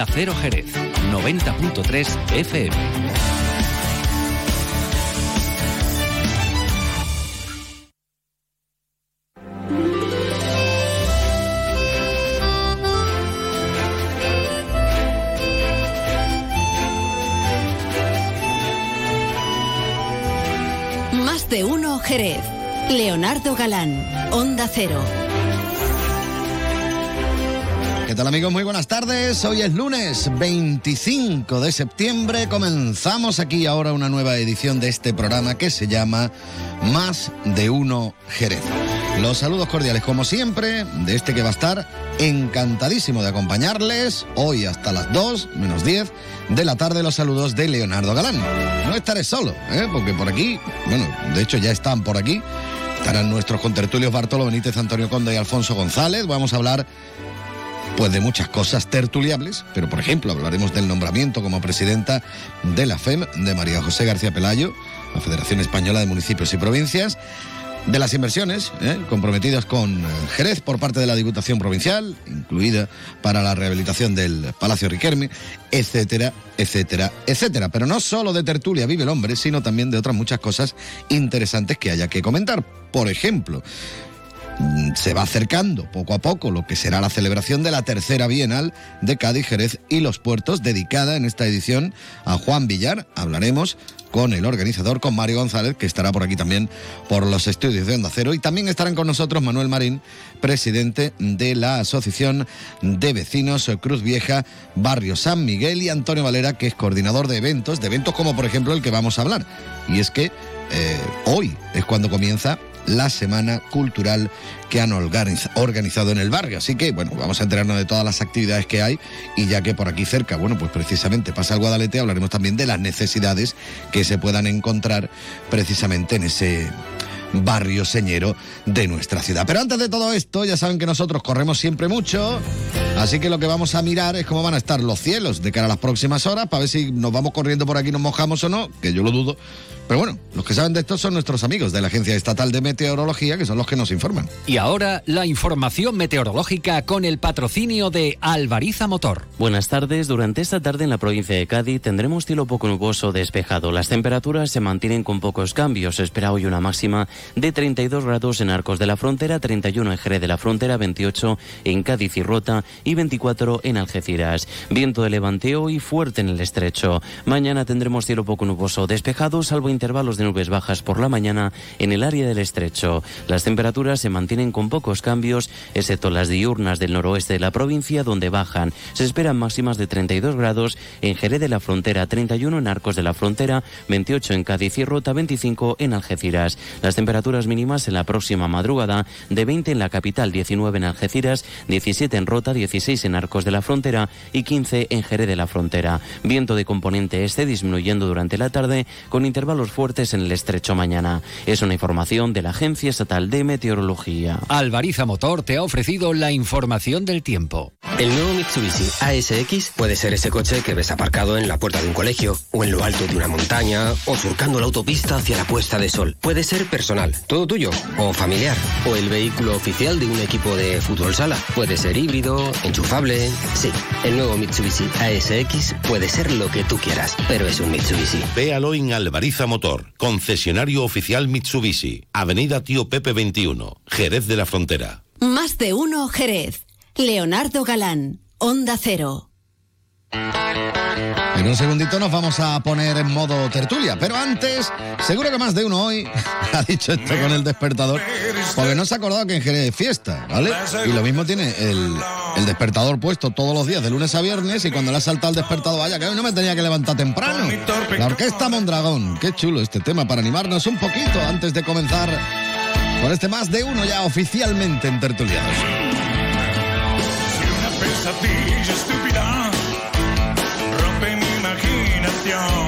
Acero Jerez, 90.3 FM. Más de uno Jerez. Leonardo Galán, Onda Cero. ¿Qué tal amigos? Muy buenas tardes. Hoy es lunes 25 de septiembre. Comenzamos aquí ahora una nueva edición de este programa que se llama Más de Uno Jerez. Los saludos cordiales como siempre de este que va a estar encantadísimo de acompañarles hoy hasta las 2 menos 10 de la tarde los saludos de Leonardo Galán. No estaré solo, ¿eh? porque por aquí, bueno, de hecho ya están por aquí. Estarán nuestros contertulios Bartolo Benítez, Antonio Conde y Alfonso González. Vamos a hablar pues de muchas cosas tertuliables, pero por ejemplo hablaremos del nombramiento como presidenta de la FEM de María José García Pelayo, la Federación Española de Municipios y Provincias, de las inversiones ¿eh? comprometidas con Jerez por parte de la Diputación Provincial, incluida para la rehabilitación del Palacio Riquelme, etcétera, etcétera, etcétera. Pero no solo de tertulia vive el hombre, sino también de otras muchas cosas interesantes que haya que comentar. Por ejemplo, se va acercando poco a poco lo que será la celebración de la tercera Bienal de Cádiz, Jerez y los puertos, dedicada en esta edición a Juan Villar. Hablaremos con el organizador, con Mario González, que estará por aquí también por los estudios de Onda Cero. Y también estarán con nosotros Manuel Marín, presidente de la Asociación de Vecinos Cruz Vieja, Barrio San Miguel, y Antonio Valera, que es coordinador de eventos, de eventos como por ejemplo el que vamos a hablar. Y es que eh, hoy es cuando comienza la Semana Cultural que han organizado en el barrio. Así que, bueno, vamos a enterarnos de todas las actividades que hay y ya que por aquí cerca, bueno, pues precisamente pasa el Guadalete, hablaremos también de las necesidades que se puedan encontrar precisamente en ese barrio señero de nuestra ciudad. Pero antes de todo esto, ya saben que nosotros corremos siempre mucho, así que lo que vamos a mirar es cómo van a estar los cielos de cara a las próximas horas, para ver si nos vamos corriendo por aquí, nos mojamos o no, que yo lo dudo. Pero bueno, los que saben de esto son nuestros amigos de la Agencia Estatal de Meteorología, que son los que nos informan. Y ahora la información meteorológica con el patrocinio de Alvariza Motor. Buenas tardes. Durante esta tarde en la provincia de Cádiz tendremos cielo poco nuboso despejado. Las temperaturas se mantienen con pocos cambios. Se espera hoy una máxima de 32 grados en Arcos de la Frontera, 31 en Jerez de la Frontera, 28 en Cádiz y Rota y 24 en Algeciras. Viento de levanteo y fuerte en el estrecho. Mañana tendremos cielo poco nuboso despejado, salvo intervalos de nubes bajas por la mañana en el área del estrecho. Las temperaturas se mantienen con pocos cambios, excepto las diurnas del noroeste de la provincia, donde bajan. Se esperan máximas de 32 grados en Jerez de la Frontera, 31 en Arcos de la Frontera, 28 en Cádiz y Rota, 25 en Algeciras. Las temperaturas mínimas en la próxima madrugada de 20 en la capital, 19 en Algeciras, 17 en Rota, 16 en Arcos de la Frontera y 15 en Jerez de la Frontera. Viento de componente este disminuyendo durante la tarde con intervalos fuertes en el estrecho mañana. Es una información de la Agencia Estatal de Meteorología. Alvariza Motor te ha ofrecido la información del tiempo. El nuevo Mitsubishi ASX puede ser ese coche que ves aparcado en la puerta de un colegio, o en lo alto de una montaña, o surcando la autopista hacia la puesta de sol. Puede ser personal, todo tuyo, o familiar, o el vehículo oficial de un equipo de fútbol sala. Puede ser híbrido, enchufable. Sí, el nuevo Mitsubishi ASX puede ser lo que tú quieras, pero es un Mitsubishi. Véalo en Alvariza Motor concesionario oficial Mitsubishi, Avenida Tío Pepe 21, Jerez de la Frontera. Más de uno Jerez. Leonardo Galán, Onda Cero. En un segundito nos vamos a poner en modo tertulia, pero antes, seguro que más de uno hoy ha dicho esto con el despertador, porque no se ha acordado que en Jerez es fiesta, ¿vale? Y lo mismo tiene el, despertador puesto todos los días, de lunes a viernes, y cuando le ha saltado el despertador, vaya, que hoy no me tenía que levantar temprano. La Orquesta Mondragón, qué chulo este tema para animarnos un poquito antes de comenzar con este más de uno ya oficialmente en tertulianos. pesadilla estúpida Yeah.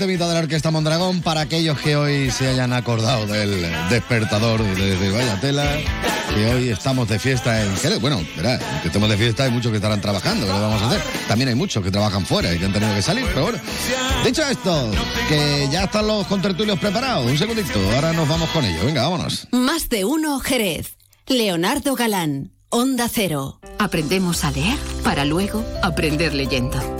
Temita de la Orquesta Mondragón para aquellos que hoy se hayan acordado del despertador de, de Vaya Tela, que hoy estamos de fiesta en Jerez. Bueno, verá, que estemos de fiesta hay muchos que estarán trabajando, ¿qué le vamos a hacer? También hay muchos que trabajan fuera y que han tenido que salir, pero bueno. Dicho esto, que ya están los contertulios preparados, un segundito, ahora nos vamos con ellos, venga, vámonos. Más de uno Jerez. Leonardo Galán, Onda Cero. Aprendemos a leer para luego aprender leyendo.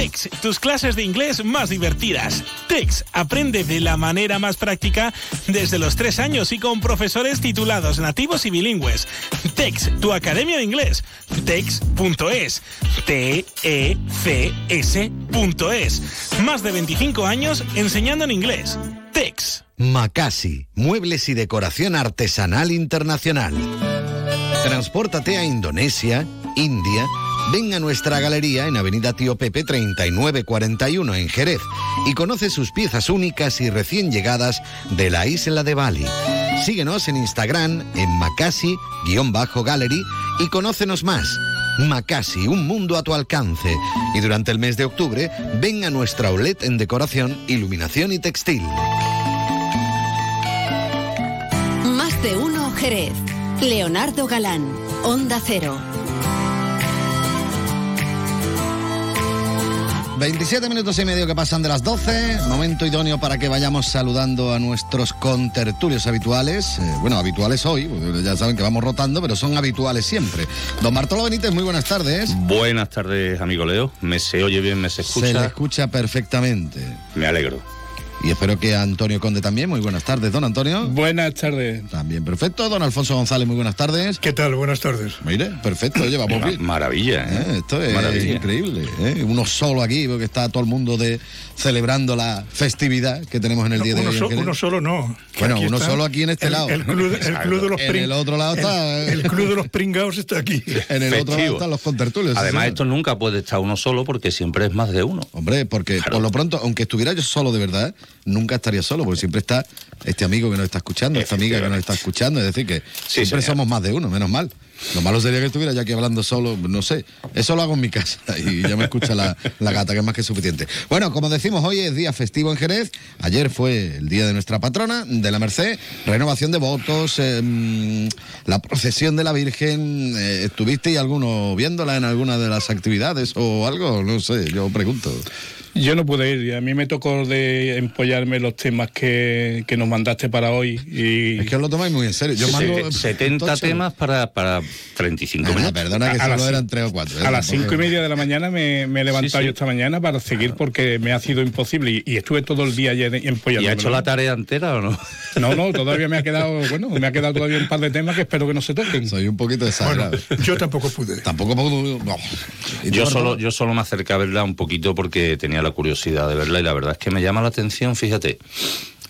TEX, tus clases de inglés más divertidas. TEX, aprende de la manera más práctica desde los tres años y con profesores titulados nativos y bilingües. TEX, tu academia de inglés. TEX.es. T-E-C-S.es. Más de 25 años enseñando en inglés. TEX. Macasi, muebles y decoración artesanal internacional. Transpórtate a Indonesia, India. Ven a nuestra galería en Avenida Tío Pepe 3941 en Jerez y conoce sus piezas únicas y recién llegadas de la isla de Bali. Síguenos en Instagram en Macasi-Gallery y conócenos más. Macasi, un mundo a tu alcance. Y durante el mes de octubre, ven a nuestra outlet en decoración, iluminación y textil. Más de uno Jerez. Leonardo Galán, Onda Cero. 27 minutos y medio que pasan de las 12, momento idóneo para que vayamos saludando a nuestros contertulios habituales. Eh, bueno, habituales hoy, ya saben que vamos rotando, pero son habituales siempre. Don Bartolo Benítez, muy buenas tardes. Buenas tardes, amigo Leo. Me se oye bien, me se escucha. Se le escucha perfectamente. Me alegro. Y espero que Antonio Conde también. Muy buenas tardes, don Antonio. Buenas tardes. También perfecto. Don Alfonso González, muy buenas tardes. ¿Qué tal? Buenas tardes. Mire, perfecto. Oye, vamos Ma- bien. maravilla, ¿eh? Eh, Esto es Maravilla. increíble. ¿eh? Uno solo aquí, porque está todo el mundo de celebrando la festividad que tenemos en el día de uno, hoy. so- uno solo no. Bueno, uno está solo aquí en este el- lado. El club, el club de los En el otro lado está, El, eh. el club de los pringados está aquí. En el otro lado están los contertulios. Además, esto nunca puede estar uno solo porque siempre es más de uno. Hombre, porque por lo pronto, aunque estuviera yo solo de verdad, nunca estaría solo, porque siempre está este amigo que nos está escuchando, esta amiga que nos está escuchando, es decir, que siempre señor. somos más de uno, menos mal. Lo malo sería que estuviera yo aquí hablando solo, no sé. Eso lo hago en mi casa y ya me escucha la, la gata, que es más que suficiente. Bueno, como decimos, hoy es día festivo en Jerez. Ayer fue el día de nuestra patrona, de la Merced, renovación de votos, eh, mm, la procesión de la Virgen. eh, ¿Estuvisteis alguno viéndola en alguna de las actividades o algo? No sé, yo pregunto. Yo no pude ir y a mí me tocó de empollarme los temas que, que nos mandaste para hoy. Y... Es que os lo tomáis muy en serio. Yo mando 70 tocho. temas para, para 35 Ah, minutos. perdona que A- solo las eran cin- tres o cuatro. ¿eh? A las Tampoco- cinco y media de la mañana me, me he levantado Sí, sí. yo esta mañana para seguir porque me ha sido imposible y, y estuve todo el día ayer ¿Y empollándome. ha hecho la tarea entera o no? No, no, todavía me ha quedado, bueno, me ha quedado todavía un par de temas que espero que no se toquen. Soy un poquito exagerado. Yo tampoco pude. Tampoco puedo. no. ¿Y Yo solo, yo solo me acerqué a verla un poquito porque tenía la curiosidad de verla y la verdad es que me llama la atención, fíjate.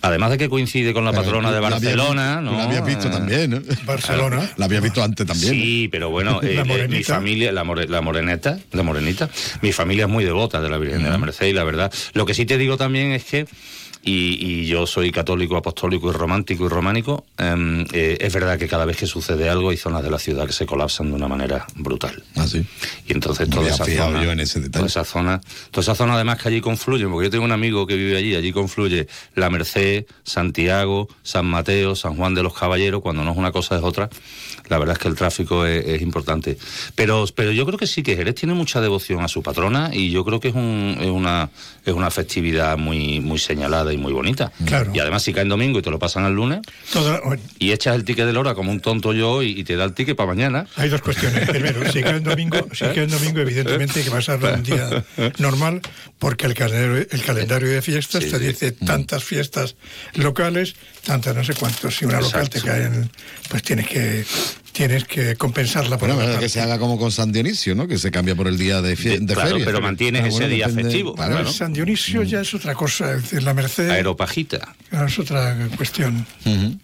Además de que coincide con la Pero patrona tú de la Barcelona, ¿no? La habías visto Eh, también, ¿no? Barcelona. La habías visto antes también. Sí, pero bueno, eh, La eh, mi familia, la, more- la moreneta, la morenita, mi familia es muy devota de la Virgen de la Merced y la verdad, lo que sí te digo también es que y, y yo soy católico, apostólico y romántico y románico, em, eh, es verdad que cada vez que sucede algo hay zonas de la ciudad que se colapsan de una manera brutal. Ah, sí. Y entonces No toda esa zona, yo en ese detalle. toda esa zona, toda esa zona además que allí confluyen, porque yo tengo un amigo que vive allí, allí confluye La Merced, Santiago, San Mateo, San Juan de los Caballeros, cuando no es una cosa es otra. La verdad es que el tráfico es, es importante. Pero, pero yo creo que sí que Jerez tiene mucha devoción a su patrona y yo creo que es, un- es una, es una festividad muy, muy señalada y muy bonita. Claro. Y además si cae en domingo y te lo pasan al lunes y echas el ticket de la hora como un tonto yo y, y te da el ticket para mañana. Hay dos cuestiones. Primero, si cae en domingo, si cae en domingo, evidentemente hay que pasarlo un día normal, porque el calendario, el calendario de fiestas Sí, te sí. dice tantas fiestas locales, tantas no sé cuántos. Si una local te cae en, pues tienes que tienes que compensarla por Bueno, que se haga como con San Dionisio, ¿no? Que se cambia por el día de, fie- De- de claro, feria. pero mantienes Ah, ese bueno, día depende- festivo. Claro. Bueno, San Dionisio ya es otra cosa, es decir, la Merced Aeropajita. es otra cuestión. Ujú.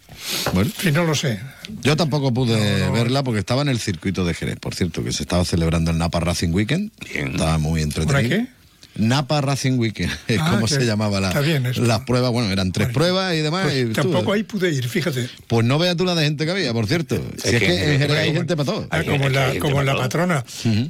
Bueno, Si no lo sé. yo tampoco pude verla porque estaba en el circuito de Jerez, por cierto, que se estaba celebrando el Napa Racing Weekend. Bien. Estaba muy entretenido. qué? Napa Racing Weekend, es Ah, como que se llamaba la, las pruebas. Bueno, eran tres pruebas y demás. Pues y tampoco ahí pude ir, fíjate. Pues no veas tú la de gente que había, por cierto. Si es, que que en en Jerez Jerez hay gente para todo. Ah, como la, como la patrona.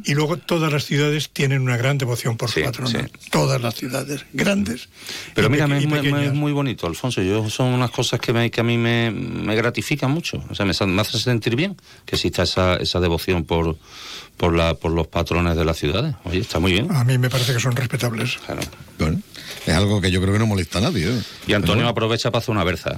Y luego todas las ciudades tienen una gran devoción por Sí, su patrona. sí. Todas las ciudades, grandes. Pero mira, es muy bonito, Alfonso. Yo son unas cosas que, me- que a mí me, me gratifican mucho. O sea, me, me hace sentir bien que exista esa, esa devoción por, por, la, por los patrones de las ciudades. Oye, está muy bien. A mí me parece que son respetables. Claro. Bueno, es algo que yo creo que no molesta a nadie. ¿eh? Y Antonio bueno. aprovecha para hacer una berza.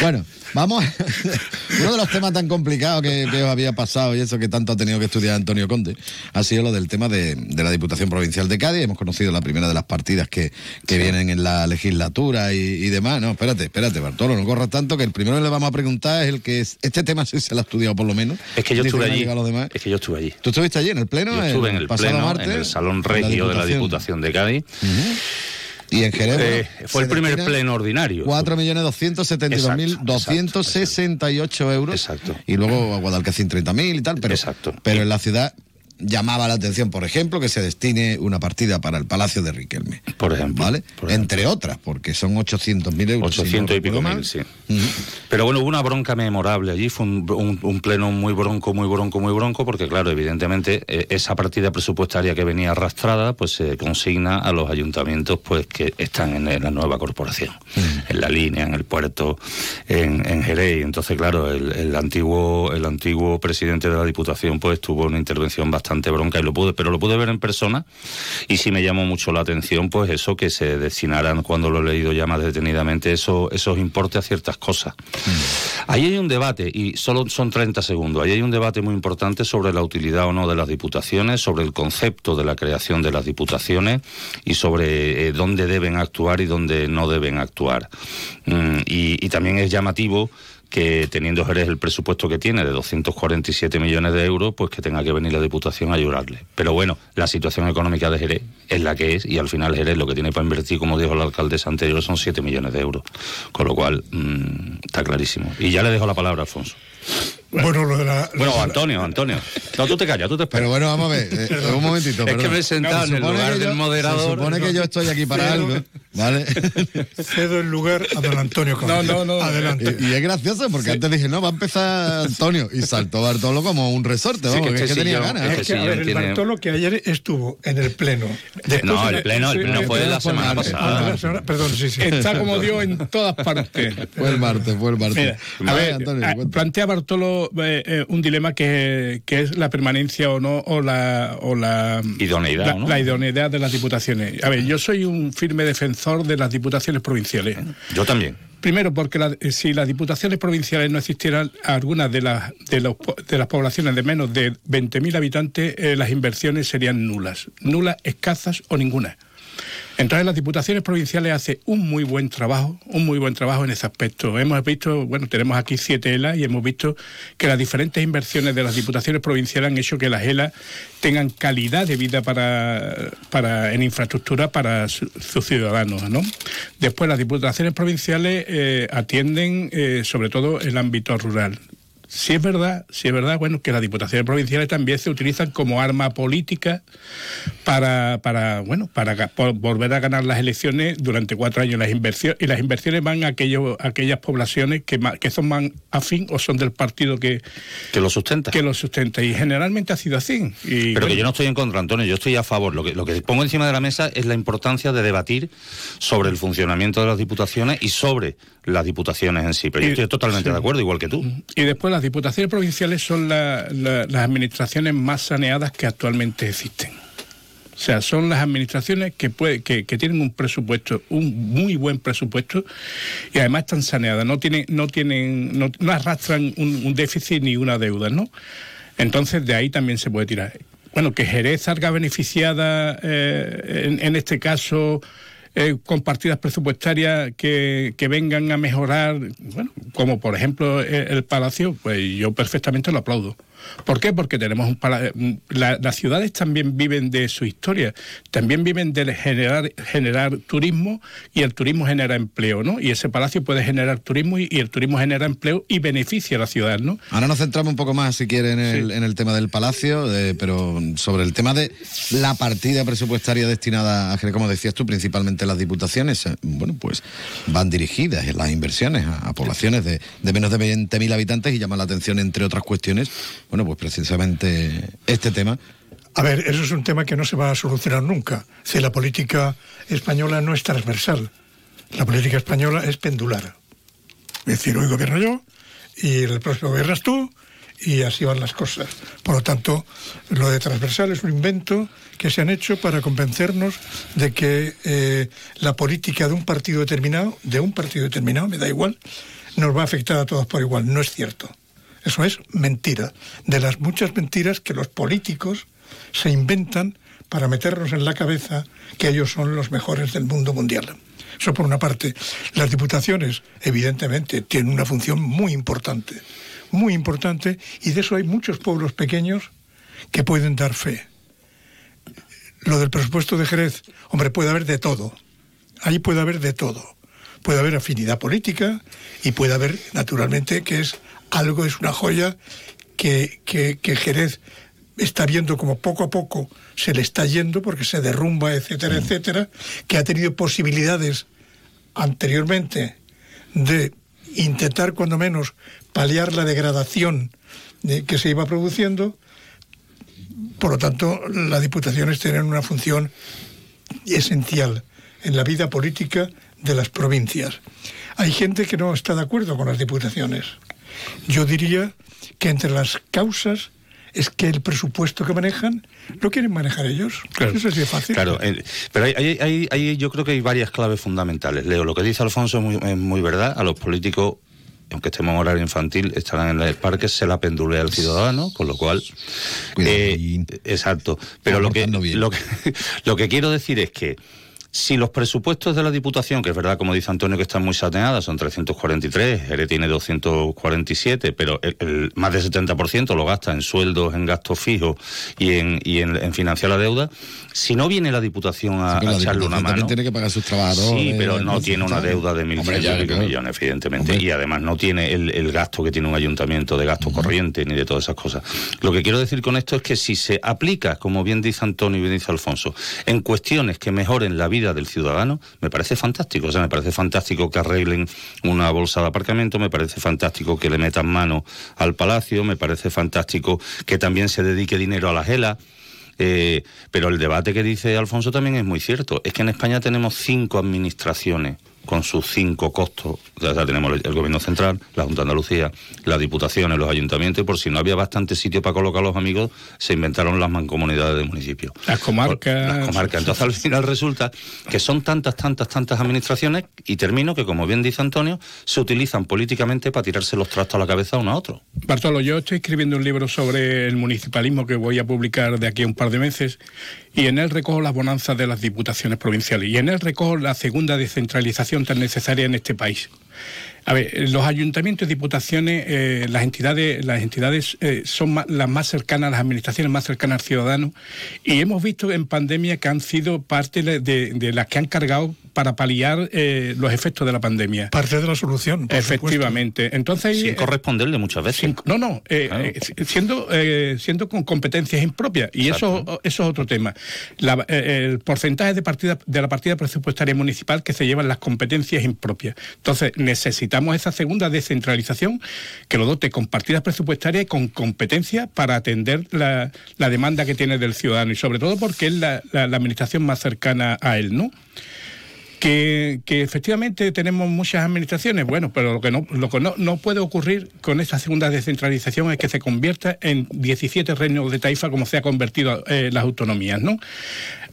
Bueno, vamos. Uno de los temas tan complicados que, que os había pasado y eso que tanto ha tenido que estudiar Antonio Conde ha sido lo del tema de, de la Diputación Provincial de Cádiz. Hemos conocido la primera de las partidas que, que vienen en la legislatura y, y demás. No, espérate, espérate, Bartolo, no corras tanto que el primero que le vamos a preguntar es el que es, este tema sí se lo ha estudiado por lo menos. Es que yo estuve allí. Es que yo estuve allí. ¿Tú estuviste allí en el pleno? Yo estuve en el pasado pleno, martes, en el Salón Regio de la Diputación de Cádiz. Y en. Eh, bueno, fue el primer pleno ordinario. 4.272.268 euros. Exacto. Y luego a Guadalcacín 30.000 y tal. Pero, Exacto. pero en la ciudad llamaba la atención, por ejemplo, que se destine una partida para el Palacio de Riquelme. Por ejemplo. ¿Vale? por ejemplo. Entre otras, porque son 800.000 euros. si no 800 y pico mil, sí. Pero bueno, hubo una bronca memorable allí, fue un, un- un pleno muy bronco, muy bronco, muy bronco, porque claro, evidentemente eh, esa partida presupuestaria que venía arrastrada, pues se consigna a los ayuntamientos pues que están en, la nueva corporación, en la línea, en el puerto, en, en Jerez. Entonces, claro, el, el antiguo, el antiguo presidente de la Diputación pues tuvo una intervención bastante bronca y lo pude, pero lo pude ver en persona y sí me llamó mucho la atención pues eso que se destinaran cuando lo he leído ya más detenidamente eso, esos importes a ciertas cosas. Ahí hay un debate, y solo son 30 segundos, ahí hay un debate muy importante sobre la utilidad o no de las diputaciones, sobre el concepto de la creación de las diputaciones y sobre eh, dónde deben actuar y dónde no deben actuar. Mm, y, y también es llamativo que teniendo Jerez el presupuesto que tiene de 247 millones de euros, pues que tenga que venir la Diputación a ayudarle. Pero bueno, la situación económica de Jerez es la que es y al final Jerez lo que tiene para invertir, como dijo la alcaldesa anterior, son 7 millones de euros. Con lo cual, mm, está clarísimo. Y ya le dejo la palabra a Alfonso. Bueno, lo de la. Bueno, Antonio, Antonio. No, tú te callas, tú te esperas. Pero bueno, vamos a ver, eh, un momentito. Es que me he sentado en el lugar del yo- moderador. Se supone que yo estoy aquí para algo, ¿vale? Cedo el lugar a don Antonio. No, no, no. Adelante. Y, y es gracioso porque antes dije, no, va a empezar Antonio. Y saltó Bartolo como un resorte, Sí, vamos, que que, es este tenía ganas. este ¿eh? Es que, a sillón ver, el tiene- Bartolo que ayer estuvo en el pleno. Después No, de el la- pleno, el sí, pleno fue la fue semana. Ah, pasada. la semana- Perdón, sí, sí. Está como Dios en todas partes. Fue el martes, fue el martes. Mira, a ver, Antonio, ah, plantea Bartolo eh, eh, un dilema que, que es la permanencia o no, o la, o la Idoneidad, la, ¿no? la idoneidad de las diputaciones. A ver, yo soy un firme defensor de las diputaciones provinciales. Yo también. Primero, porque la- eh, si las diputaciones provinciales no existieran, algunas de las, de, los de las poblaciones de menos de 20.000 habitantes, eh, las inversiones serían nulas. Nulas, escasas o ninguna. Entonces las diputaciones provinciales hacen un muy buen trabajo, un muy buen trabajo en ese aspecto. Hemos visto, bueno, tenemos aquí siete ELA y hemos visto que las diferentes inversiones de las diputaciones provinciales han hecho que las ELA tengan calidad de vida para, para en infraestructura para su- sus ciudadanos, ¿no? Después las diputaciones provinciales eh, atienden eh, sobre todo el ámbito rural Sí es verdad, sí es verdad, bueno, que las diputaciones provinciales también se utilizan como arma política para, para bueno, para volver a ganar las elecciones durante cuatro años las inversiones y las inversiones van a aquello, a aquellas poblaciones que, que son más afín o son del partido que, que lo sustenta. Que lo sustenta y generalmente ha sido así. Y, Pero que yo no estoy en contra, Antonio, yo estoy a favor. Lo que, lo que pongo encima de la mesa es la importancia de debatir sobre el funcionamiento de las diputaciones y sobre las diputaciones en sí. Pero yo estoy totalmente sí. de acuerdo, igual que tú. Y después las diputaciones provinciales son la- la- las administraciones más saneadas que actualmente existen. O sea, son las administraciones que, puede, que, tienen un presupuesto, un muy buen presupuesto, y además están saneadas, no tienen, no tienen, no, no arrastran un, un déficit ni una deuda, ¿no? Entonces de ahí también se puede tirar. Bueno, que Jerez salga beneficiada eh, en, en este caso eh, con partidas presupuestarias que, que vengan a mejorar, bueno, como por ejemplo el, el Palacio, pues yo perfectamente lo aplaudo. ¿Por qué? Porque tenemos mm, la- las ciudades también viven de su historia, también viven de generar, generar turismo y el turismo genera empleo, ¿no? Y ese palacio puede generar turismo y, y el turismo genera empleo y beneficia a la ciudad, ¿no? Ahora nos centramos un poco más, si quiere, en el, en el tema del palacio, eh, pero sobre el tema de la partida presupuestaria destinada a, Jerez, como decías tú, principalmente las diputaciones, eh, bueno, pues van dirigidas en las inversiones a, a poblaciones de, de menos de 20.000 habitantes y llaman la atención, entre otras cuestiones, bueno, pues precisamente este tema. A ver, eso es un tema que no se va a solucionar nunca. Si la política española no es transversal, la política española es pendular. Es decir, hoy gobierno yo y el próximo gobiernas tú y así van las cosas. Por lo tanto, lo de transversal es un invento que se han hecho para convencernos de que eh, la política de un partido determinado, de un partido determinado, me da igual, nos va a afectar a todos por igual. No es cierto. Eso es mentira. De las muchas mentiras que los políticos se inventan para meternos en la cabeza que ellos son los mejores del mundo mundial. Eso por una parte. Las diputaciones, evidentemente, tienen una función muy importante, muy importante, y de eso hay muchos pueblos pequeños que pueden dar fe. Lo del presupuesto de Jerez, hombre, puede haber de todo. Ahí puede haber de todo. Puede haber afinidad política y puede haber, naturalmente, que es algo, es una joya que, que, que Jerez está viendo como poco a poco se le está yendo porque se derrumba, etcétera, etcétera, que ha tenido posibilidades anteriormente de intentar cuando menos paliar la degradación de- que se iba produciendo. Por lo tanto, las diputaciones tienen una función esencial en la vida política de las provincias. Hay gente que no está de acuerdo con las diputaciones. Yo diría que entre las causas es que el presupuesto que manejan lo quieren manejar ellos. Eso es de fácil. Claro, eh, pero hay, hay- hay- hay- yo creo que hay varias claves fundamentales. Leo, lo que dice Alfonso es muy, es muy verdad. A los políticos, aunque estemos en horario infantil, estarán en el parque, se la pendulea al ciudadano, con lo cual... eh, exacto. Pero lo que, lo, que, lo que quiero decir es que si los presupuestos de la Diputación, que es verdad, como dice Antonio, que están muy saneadas, son 343, Jerez tiene 247, pero el, el más del 70% lo gasta en sueldos, en gastos fijos y en, y en, en financiar la deuda, si no viene la Diputación a, a la echarle una mano... tiene que pagar sus trabajadores. Sí, pero no tiene una deuda de Hombre, 1.100 ya, y pico claro. millones, evidentemente. Y además no tiene el, el gasto que tiene un ayuntamiento de gasto corriente ni de todas esas cosas. Lo que quiero decir con esto es que si se aplica, como bien dice Antonio y bien dice Alfonso, en cuestiones que mejoren la vida del ciudadano, me parece fantástico. O sea, me parece fantástico que arreglen una bolsa de aparcamiento, me parece fantástico que le metan mano al palacio, me parece fantástico que también se dedique dinero a la gela. Eh, pero el debate que dice Alfonso también es muy cierto. Es que en España tenemos cinco administraciones con sus cinco costos. Sea, tenemos el, el Gobierno Central, la Junta de Andalucía, las Diputaciones, los Ayuntamientos, y por si no había bastante sitio para colocar a los amigos, se inventaron las mancomunidades de municipios. Las comarcas. Las comarcas. Entonces, al final resulta que son tantas, tantas, tantas administraciones, y termino que, como bien dice Antonio, se utilizan políticamente para tirarse los trastos a la cabeza uno a otro. Bartolo, yo estoy escribiendo un libro sobre el municipalismo que voy a publicar de aquí a un par de meses y en él recojo las bonanzas de las diputaciones provinciales y en él recojo la segunda descentralización tan necesaria en este país. A ver, los ayuntamientos, diputaciones, eh, las entidades, las entidades eh, son ma- las más cercanas, las administraciones más cercanas al ciudadano, y hemos visto en pandemia que han sido parte de, de las que han cargado para paliar eh, los efectos de la pandemia. Parte de la solución. por Efectivamente. Entonces, Sin corresponderle muchas veces. sin- no, no, eh, eh, siendo, eh, siendo con competencias impropias. Y eso, eso es otro tema. La- eh, el porcentaje de, partida, de la partida presupuestaria municipal que se llevan las competencias impropias. Entonces, necesitamos esa segunda descentralización que lo dote con partidas presupuestarias y con competencias para atender la, la demanda que tiene del ciudadano. Y sobre todo porque es la, la- la administración más cercana a él, ¿no? Que, que efectivamente tenemos muchas administraciones, bueno, pero lo que, no, lo que no, no puede ocurrir con esta segunda descentralización es que se convierta en 17 reinos de taifa como se ha convertido eh, las autonomías, ¿no?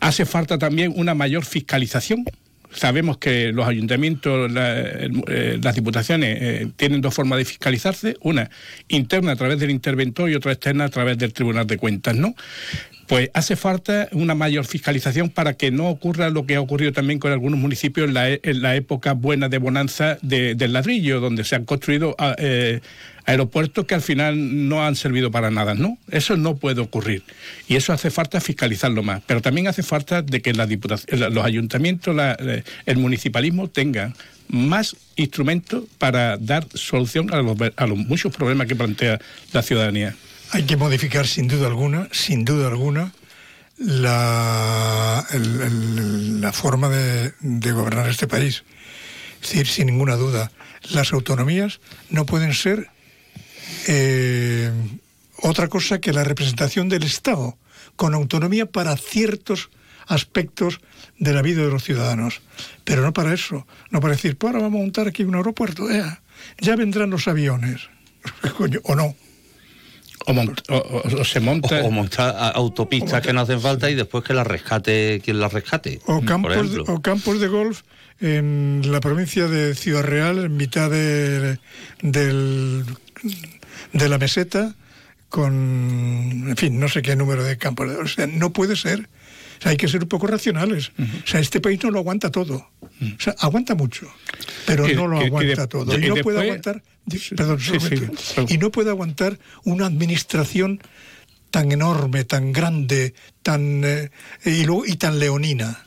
Hace falta también una mayor fiscalización. Sabemos que los ayuntamientos, eh, las diputaciones eh, tienen dos formas de fiscalizarse, una interna a través del interventor y otra externa a través del Tribunal de Cuentas, ¿no? Pues hace falta una mayor fiscalización para que no ocurra lo que ha ocurrido también con algunos municipios en la, e- en la época buena de bonanza de- del ladrillo, donde se han construido a- eh, aeropuertos que al final no han servido para nada, ¿no? Eso no puede ocurrir. Y eso hace falta fiscalizarlo más. Pero también hace falta de que la- los ayuntamientos, la- el municipalismo tengan más instrumentos para dar solución a los, a los muchos problemas que plantea la ciudadanía. Hay que modificar sin duda alguna, sin duda alguna, la, la forma de, de gobernar este país. Es decir, sin ninguna duda, las autonomías no pueden ser eh, otra cosa que la representación del Estado, con autonomía para ciertos aspectos de la vida de los ciudadanos, pero no para eso, no para decir, pues ahora vamos a montar aquí un aeropuerto, ya, ya vendrán los aviones, Coño, o no. O, mont- o- se monta... O, o montar autopistas que no hacen falta y después que las rescate quien las rescate. O campos, de, o campos de golf en la provincia de Ciudad Real, en mitad de, del- de la meseta, con, en fin, no sé qué número de campos. O sea, no puede ser. O sea, hay que ser un poco racionales. O sea, este país no lo aguanta todo. O sea, aguanta mucho, pero Y- no lo y- y aguanta de- todo. y no puede aguantar, perdón, sí, sí, y no puede aguantar una administración tan enorme, tan grande, tan eh, y, luego- y tan leonina,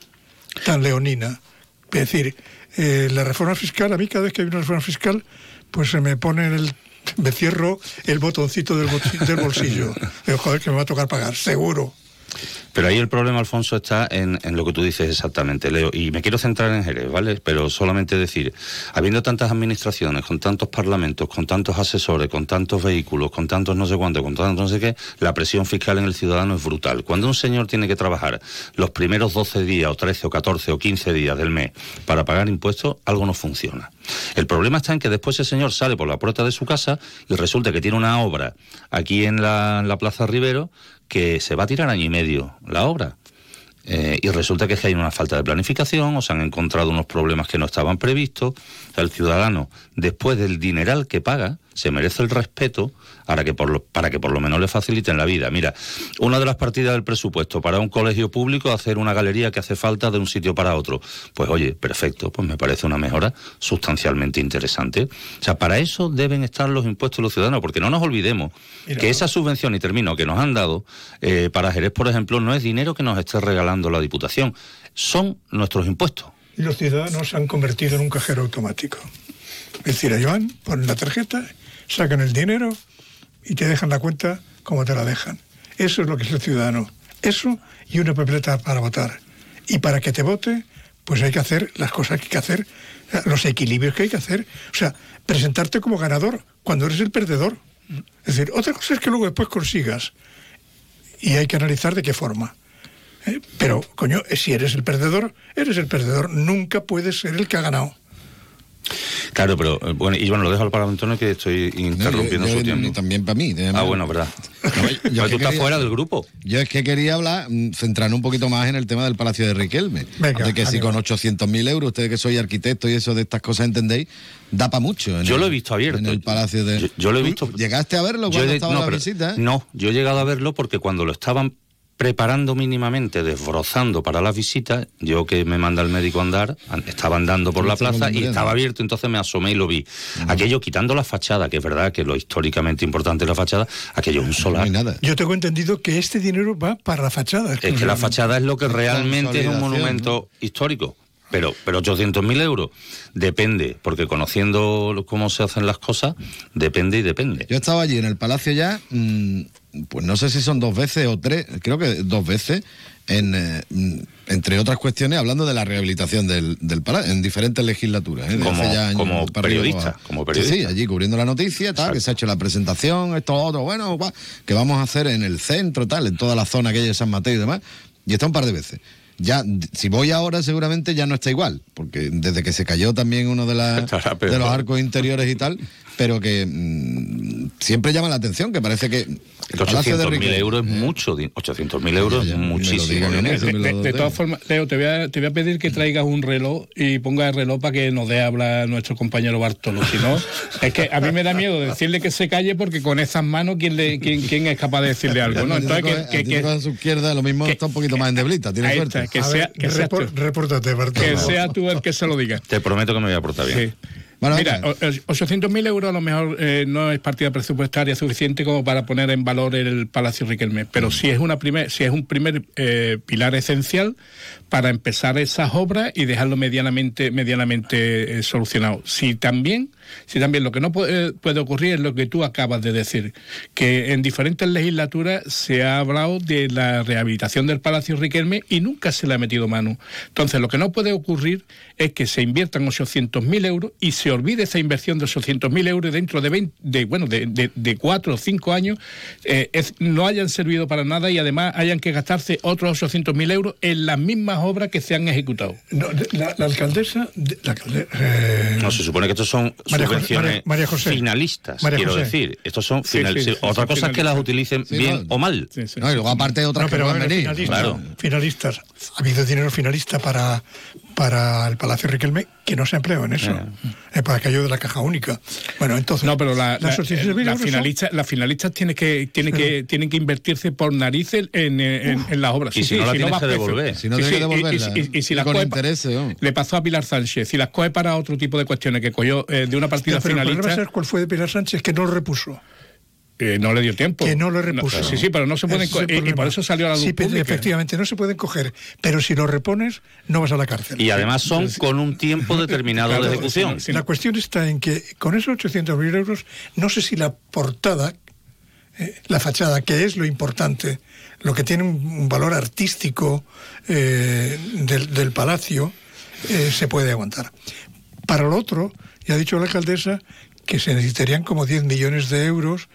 tan leonina. Es decir, eh, la reforma fiscal, a mí cada vez que hay una reforma fiscal, pues se me pone en el me cierro el botoncito del, bolsi- del bolsillo. Digo, joder, que me va a tocar pagar, seguro. Pero ahí el problema, Alfonso, está en, en lo que tú dices exactamente, Leo. Y me quiero centrar en Jerez, ¿vale? Pero solamente decir, habiendo tantas administraciones, con tantos parlamentos, con tantos asesores, con tantos vehículos, con tantos no sé cuánto, con tantos no sé qué, la presión fiscal en el ciudadano es brutal. Cuando un señor tiene que trabajar los primeros 12 días, o 13, o 14, o 15 días del mes para pagar impuestos, algo no funciona. El problema está en que después ese señor sale por la puerta de su casa y resulta que tiene una obra aquí en la, Plaza Rivero que se va a tirar año y medio la obra. Eh, y resulta que que hay una falta de planificación o se han encontrado unos problemas que no estaban previstos. El ciudadano, después del dineral que paga, se merece el respeto para que, por lo, para que por lo menos le faciliten la vida. Mira, una de las partidas del presupuesto para un colegio público hacer una galería que hace falta de un sitio para otro. Pues oye, perfecto, pues me parece una mejora sustancialmente interesante. O sea, para eso deben estar los impuestos de los ciudadanos, porque no nos olvidemos Mira. que esa subvención, y termino, que nos han dado eh, para Jerez, por ejemplo, no es dinero que nos esté regalando la Diputación, son nuestros impuestos. Y los ciudadanos se han convertido en un cajero automático. Es decir, ahí van, ponen la tarjeta, sacan el dinero y te dejan la cuenta como te la dejan. Eso es lo que es el ciudadano. Eso y una papeleta para votar. Y para que te vote, pues hay que hacer las cosas que hay que hacer, los equilibrios que hay que hacer. O sea, presentarte como ganador cuando eres el perdedor. Es decir, otra cosa es que luego después consigas. Y hay que analizar de qué forma. ¿eh? Pero, coño, si eres el perdedor, eres el perdedor. Nunca puedes ser el que ha ganado. Claro, pero eh, bueno, y bueno, lo dejo al Parlamento Antonio que estoy interrumpiendo yo- su tiempo. y también para mí. Ah, bueno, verdad. yo que tú estás fuera del grupo. Yo es que quería hablar, mm, centrarnos un poquito más en el tema del Palacio de Riquelme. Venga, de que si con 800.000 euros, ustedes que sois arquitectos y eso de estas cosas entendéis, da para mucho. en Yo el- lo he visto abierto. En el Palacio de... Yo, yo lo he ¿Tú visto. ¿Llegaste a verlo cuando he- estaba no, la pero- visita? No, yo he llegado a verlo porque cuando lo estaban preparando mínimamente, desbrozando para las visitas. Yo que me manda el médico a andar, an- estaba andando por la plaza y estaba abierto, entonces me asomé y lo vi. Aquello quitando la fachada, que es verdad que lo históricamente importante es la fachada, aquello es un solar. Yo tengo entendido que este dinero va para la fachada. Es que la fachada es lo que realmente es un monumento histórico. Pero, pero 800.000 euros depende, porque conociendo cómo se hacen las cosas, depende y depende. Yo estaba allí en el Palacio ya, mm, pues no sé si son dos veces o tres, creo que dos veces, en, eh, mm, entre otras cuestiones, hablando de la rehabilitación del, del Palacio, en diferentes legislaturas. ¿eh? Como- ya años, como periodista, como Sí, periodista. Sí, allí cubriendo la noticia, tal, que se ha hecho la presentación, esto, otro, bueno, que vamos a hacer en el centro, tal, en toda la zona aquella de San Mateo y demás. Y está un par de veces. Ya, si voy ahora, seguramente ya no está igual, porque desde que se cayó también uno de, la- Estará peor. de los arcos interiores y tal, pero que mm, siempre llama la atención, que parece que el Que Palacio de 800.000 Riquelme- euros es mucho, di- 800.000 euros es muchísimo. dinero. De, todas formas, Leo, te voy, a, te voy a pedir que traigas un reloj y pongas el reloj para que nos dé hablar nuestro compañero Bartolo. Si no, es que a mí me da miedo decirle que se calle porque con esas manos, ¿quién, le, quién, quién es capaz de decirle algo? ¿no? Entonces, que, a que, que- a su izquierda, lo mismo está un poquito más endeblita, tiene suerte. Que A sea, ver, que sea repor- repórtate, Bartolo. que sea tú el que se lo diga. Te prometo que me voy a portar bien. Sí. Bueno, Mira, venga. o- 800.000 euros a lo mejor eh, no es partida presupuestaria suficiente como para poner en valor el Palacio Riquelme, pero sí es una primer, sí es un primer eh, pilar esencial para empezar esas obras y dejarlo medianamente, medianamente eh, solucionado. Si también, si también lo que no puede, puede ocurrir es lo que tú acabas de decir, que en diferentes legislaturas se ha hablado de la rehabilitación del Palacio Riquelme y nunca se le ha metido mano. Entonces, lo que no puede ocurrir es que se inviertan 800.000 euros y se olvide esa inversión de 800.000 euros dentro de, 20 de, bueno, de, de, de cuatro o cinco años eh, es- no hayan servido para nada y además hayan que gastarse otros 800.000 euros en las mismas obras que se han ejecutado. No, la, la alcaldesa. de- la alcalde- eh, No, se supone que estos son María José- subvenciones María- María José. finalistas, María quiero José. decir. Estos son Sí, final- sí, sí, sí, Otra son cosa es que las utilicen Sí, bien no. o mal. Sí, sí. No, y luego aparte otras No, que pero van a venir. finalistas, claro. finalistas. Ha habido dinero finalista para, para el Palacio Riquelme que no se ha empleado en eso, eh, para aquello de la caja única. Bueno, entonces. No, pero la, las la- 800.000 eh, las euros son- finalistas, las finalistas tienen que, tienen que, tienen que invertirse por narices en, en, en las obras. Y si no la tienes va que devolver. Si no Sí, tiene sí, que devolverla. y- si las coge ¿no? Le pasó a Pilar Sánchez. Si las coge para otro tipo de cuestiones que cogió eh, de una partida Ya, pero el problema finalista, es cuál fue de Pilar Sánchez, que no lo repuso. eh, no le dio tiempo. Que no lo repuso. sí, sí, pero no se pueden Ese es el co- y- por eso salió a la luz Sí, pública. efectivamente, no se pueden coger, pero si lo repones, no vas a la cárcel. Y además son con un tiempo determinado Claro, de ejecución. sí, La cuestión está en que con esos 800.000 euros, no sé si la portada, eh, la fachada, que es lo importante, lo que tiene un, un valor artístico eh, del, del palacio, eh, se puede aguantar. Para lo otro, ya ha dicho la alcaldesa que se necesitarían como 10 millones de euros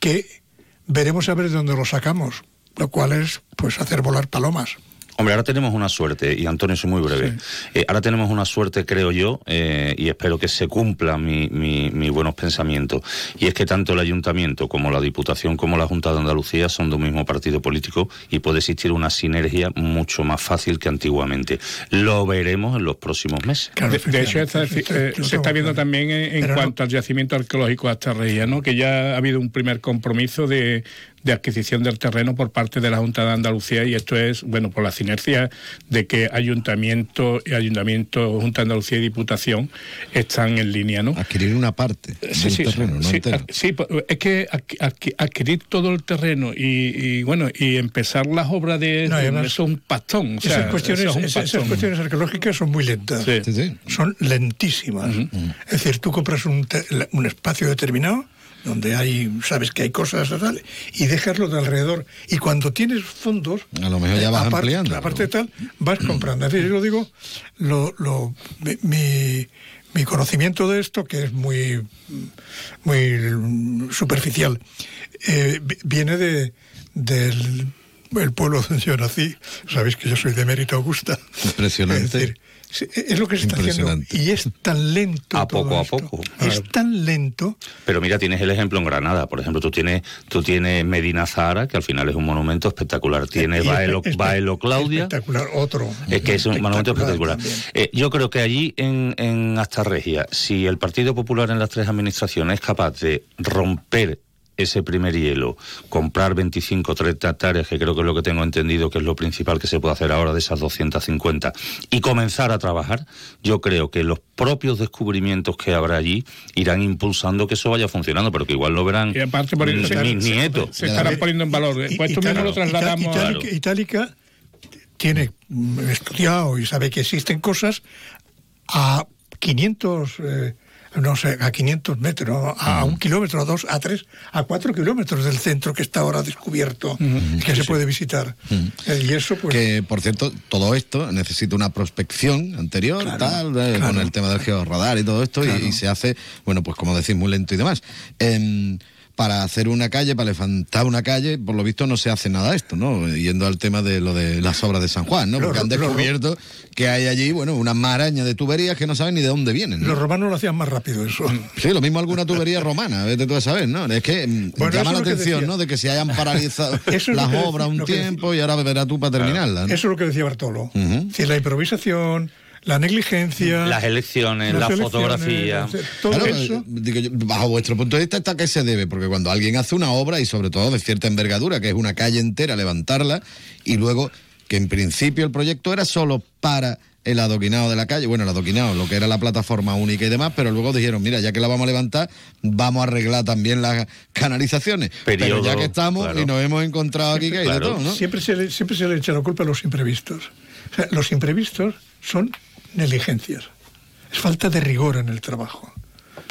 que veremos a ver de dónde los sacamos, lo cual es pues hacer volar palomas. Hombre, ahora tenemos una suerte, y Antonio, soy muy breve. Eh, ahora tenemos una suerte, creo yo, eh, y espero que se cumplan mi- mi- mis buenos pensamientos. Y es que tanto el Ayuntamiento como la Diputación como la Junta de Andalucía son de un mismo partido político y puede existir una sinergia mucho más fácil que antiguamente. Lo veremos en los próximos meses. Claro, De, de hecho, está- eh, se está viendo también en, en Pero no- cuanto al yacimiento arqueológico de Astarreía, ¿no? que ya ha habido un primer compromiso de, de adquisición del terreno por parte de la Junta de Andalucía y esto es, bueno, por la sinergia de que Ayuntamiento, y Ayuntamiento, Junta de Andalucía y Diputación están en línea, ¿no? Adquirir una parte Sí, del sí, terreno, no sí, entero. ad- sí, pues, es que adqui- adqui- adquirir todo el terreno y, y, bueno y empezar las obras de No, además- eso es un pastón. o sea, esas, cuestiones, eso es un esas- esas pastón. cuestiones arqueológicas son muy lentas. Sí. Sí, sí. Son lentísimas. Es decir, tú compras un, te- un espacio determinado donde hay, sabes que hay cosas tal, y dejarlo de alrededor. Y cuando tienes fondos, A lo mejor ya vas ampliando, Aparte de tal, vas comprando. Decir, yo lo digo, lo, lo- mi- mi, mi conocimiento de esto, que es muy, muy superficial, eh, vi- viene de, del el pueblo donde yo nací. Sabéis que yo soy de Mérito Augusta. Impresionante. Es decir, es lo que se está haciendo. Y es tan lento. A todo poco a poco. Es tan lento. Pero mira, tienes el ejemplo en Granada. Por ejemplo, tú tienes, tú tienes Medina Zahara, que al final es un monumento espectacular. Tienes Y Baelo, Baelo Claudia. Espectacular, otro. Es que es un monumento espectacular. Eh, yo creo que allí en, en Astarregia, si el Partido Popular en las tres administraciones es capaz de romper ese primer hielo, comprar 25 o 30 hectáreas, que creo que es lo que tengo entendido que es lo principal que se puede hacer ahora de esas 250, y comenzar a trabajar, yo creo que los propios descubrimientos que habrá allí irán impulsando que eso vaya funcionando, pero que igual lo verán Y aparte por mis, se- mis se- nietos. Se estarán poniendo en valor. Y- Pues esto mismo lo trasladamos a... Itálica, Itálica tiene mm, estudiado y sabe que existen cosas a 500, eh, no sé, a 500 metros, a un kilómetro, a dos, a tres, a cuatro kilómetros del centro que está ahora descubierto, que se puede visitar. Eh, y eso, pues. Que, por cierto, todo esto necesita una prospección anterior, tal, eh, con el tema del georradar y todo esto, y- y, se hace, bueno, pues como decís, muy lento y demás. Em, para hacer una calle, para levantar una calle, por lo visto no se hace nada de esto, ¿no? Yendo al tema de lo de las obras de San Juan, ¿no? Porque han descubierto que hay allí, bueno, una maraña de tuberías que no saben ni de dónde vienen. ¿no? Los romanos lo hacían más rápido eso. Sí, lo mismo alguna tubería romana, vete tú a saber, ¿no? Es que mm, Bueno, llama la atención. ¿no? De que se hayan paralizado las decía- obras un tiempo y ahora verás tú para terminarlas. ¿no? Eso es lo que decía Bartolo. Es decir, la improvisación, la negligencia. Las elecciones, las la elecciones, fotografía. Todo Claro, eso. digo yo, bajo vuestro punto de vista, ¿está qué se debe? Porque cuando alguien hace una obra, y sobre todo de cierta envergadura, que es una calle entera, levantarla, y luego que en principio el proyecto era solo para el adoquinado de la calle, bueno, el adoquinado, lo que era la plataforma única y demás, pero luego dijeron, mira, ya que la vamos a levantar, vamos a arreglar también las canalizaciones. pero ya que estamos claro. y nos hemos encontrado aquí que hay de todo, ¿no? Siempre se, le, siempre se le echa la culpa a los imprevistos. O sea, los imprevistos son negligencias. Es falta de rigor en el trabajo.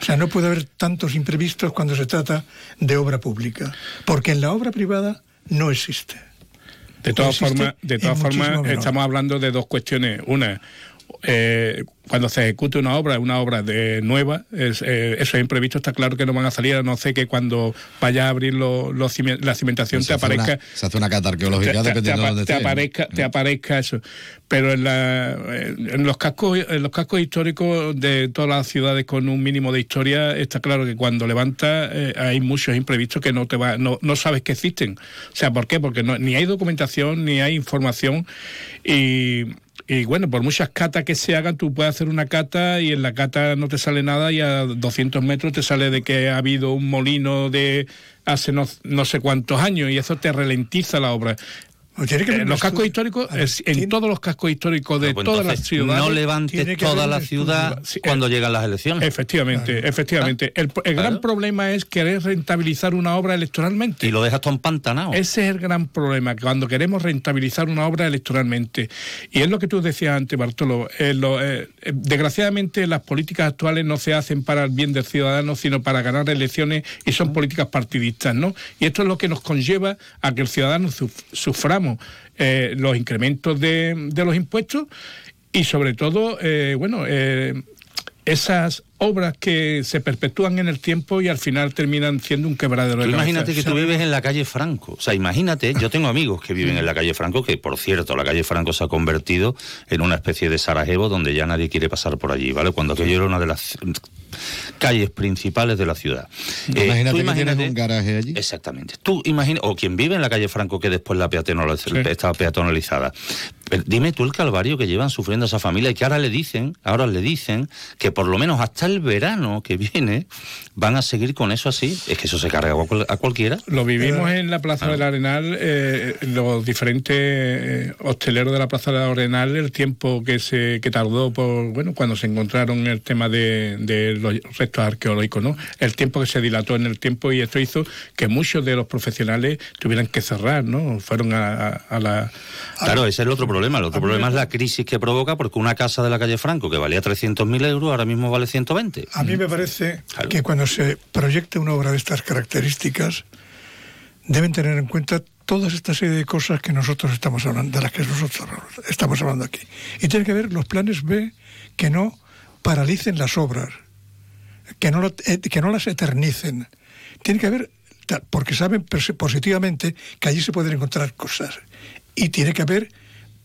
O sea, no puede haber tantos imprevistos cuando se trata de obra pública. Porque en la obra privada no existe. De todas formas, de todas formas estamos hablando de dos cuestiones. Una, eh, cuando se ejecute una obra, una obra de nueva, es, eh, esos imprevistos está claro que no van a salir, a no ser que cuando vaya a abrir lo- cime- la cimentación Se te una- aparezca se hace una cata arqueológica te, dependiendo te de dónde te aparezca, te aparezca eso. Pero en, la, en los cascos en los cascos históricos de todas las ciudades con un mínimo de historia está claro que cuando levantas eh, hay muchos imprevistos que no te va, no, no sabes que existen. O sea, ¿por qué? Porque no- ni hay documentación ni hay información y y bueno, por muchas catas que se hagan, tú puedes hacer una cata y en la cata no te sale nada y a 200 metros te sale de que ha habido un molino de hace no, no sé cuántos años y eso te ralentiza la obra. Un los cascos históricos, ver, es- en todos los cascos históricos de Pues todas las ciudades. no que toda la ciudad Sí, cuando eh, llegan las elecciones. Efectivamente, efectivamente. El, el gran problema es querer rentabilizar una obra electoralmente. Y lo dejas todo empantanado. Ese es el gran problema, cuando queremos rentabilizar una obra electoralmente. Y es lo que tú decías antes, Bartolo. eh, lo, eh, eh, desgraciadamente, las políticas actuales no se hacen para el bien del ciudadano, sino para ganar elecciones y son políticas partidistas, ¿no? Y esto es lo que nos conlleva a que el ciudadano suf- eh, los incrementos de, de los impuestos y, sobre todo, eh, bueno, eh, esas obras que se perpetúan en el tiempo y al final terminan siendo un quebradero de Tú cabeza. imagínate que tú vives en la calle Franco. O sea, imagínate, yo tengo amigos que viven en la calle Franco, que por cierto, la calle Franco se ha convertido en una especie de Sarajevo donde ya nadie quiere pasar por allí, ¿vale? Cuando aquello era una de las calles principales de la ciudad. Eh, Imagínate tú que tienes un garaje allí. Exactamente. Tú imagina, o quien vive en la calle Franco que después la peatonal- está peatonalizada. Pero dime tú el calvario que llevan sufriendo esa familia y que ahora le dicen, ahora le dicen que por lo menos hasta el verano que viene van a seguir con eso así. Es que eso se carga a cual- a cualquiera. Lo vivimos en la Plaza Ah. del Arenal, eh, los diferentes eh, hosteleros de la Plaza del Arenal, el tiempo que se que tardó por bueno cuando se encontraron el tema de, de los restos arqueológicos, ¿no? El tiempo que se dilató en el tiempo y esto hizo que muchos de los profesionales tuvieran que cerrar, ¿no? Fueron a, a- a la Claro, ese es el otro problema. El otro problema es la crisis que provoca porque una casa de la calle Franco que valía 300.000 euros ahora mismo vale 120. A mí me parece que cuando se proyecta una obra de estas características, deben tener en cuenta toda esta serie de cosas que nosotros estamos hablando, de las que nosotros estamos hablando aquí. Y tiene que haber los planes B que no paralicen las obras, que no, lo- eh, que no las eternicen. Tiene que haber, porque saben positivamente que allí se pueden encontrar cosas. Y tiene que haber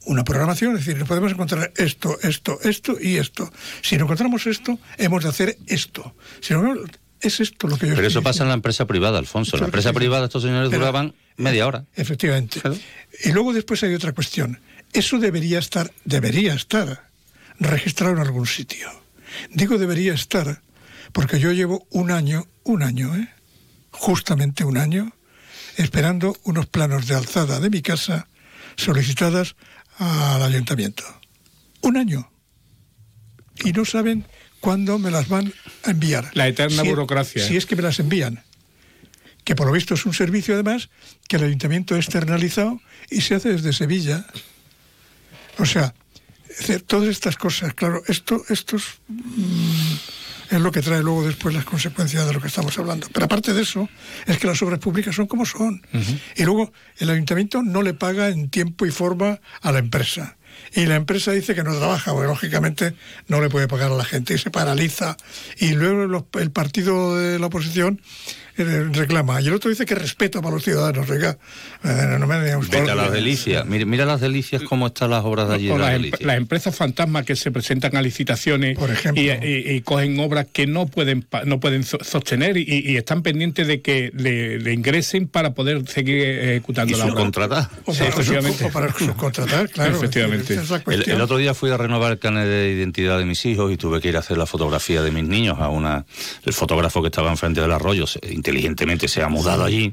una programación, es decir, podemos encontrar esto, esto, esto y esto. Si no encontramos esto, hemos de hacer esto. Si no, es esto lo que yo Pero eso pasa en la empresa privada, Alfonso. En la empresa privada estos señores Pero- duraban media hora. Efectivamente. Y luego después hay otra cuestión. Eso debería estar, debería estar registrado en algún sitio. Digo debería estar porque yo llevo un año, un año, ¿eh? justamente un año esperando unos planos de alzada de mi casa solicitadas al ayuntamiento. Un año. Y no saben cuándo me las van a enviar. La eterna Si- burocracia. Si es que me las envían. Que por lo visto es un servicio además que el ayuntamiento ha externalizado y se hace desde Sevilla. O sea, todas estas cosas, claro, esto, esto es, mm, es lo que trae luego después las consecuencias de lo que estamos hablando. Pero aparte de eso, es que las obras públicas son como son. Y luego el ayuntamiento no le paga en tiempo y forma a la empresa. Y la empresa dice que no trabaja, porque lógicamente no le puede pagar a la gente y se paraliza. Y luego los- el partido de la oposición reclama. Y el otro dice que respeto para los ciudadanos. Oiga, eh, no me digan usted- Vete a las delicias. Mira, mira las delicias cómo están las obras de allí. o las em- delicias. las empresas fantasmas que se presentan a licitaciones y, y- y cogen obras que no pueden pa- no pueden so- sostener y, y están pendientes de que le, le ingresen para poder seguir ejecutando Y la obra. subcontratar. O Sí, para, efectivamente. o para subcontratar, claro. Efectivamente. El, otro día fui a renovar el carnet de identidad de mis hijos y tuve que ir a hacer la fotografía de mis niños a una el fotógrafo que estaba enfrente del arroyo se- inteligentemente se ha mudado allí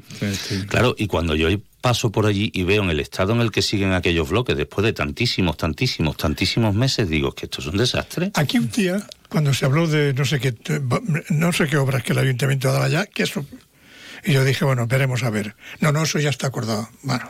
claro y cuando yo paso por allí y veo en el estado en el que siguen aquellos bloques después de tantísimos tantísimos tantísimos meses digo que esto es un desastre Aquí un día, cuando se habló de no sé qué, no sé qué obras que el ayuntamiento daba ya, que eso. Y yo dije, bueno, veremos a ver. No, no, eso ya está acordado. Bueno,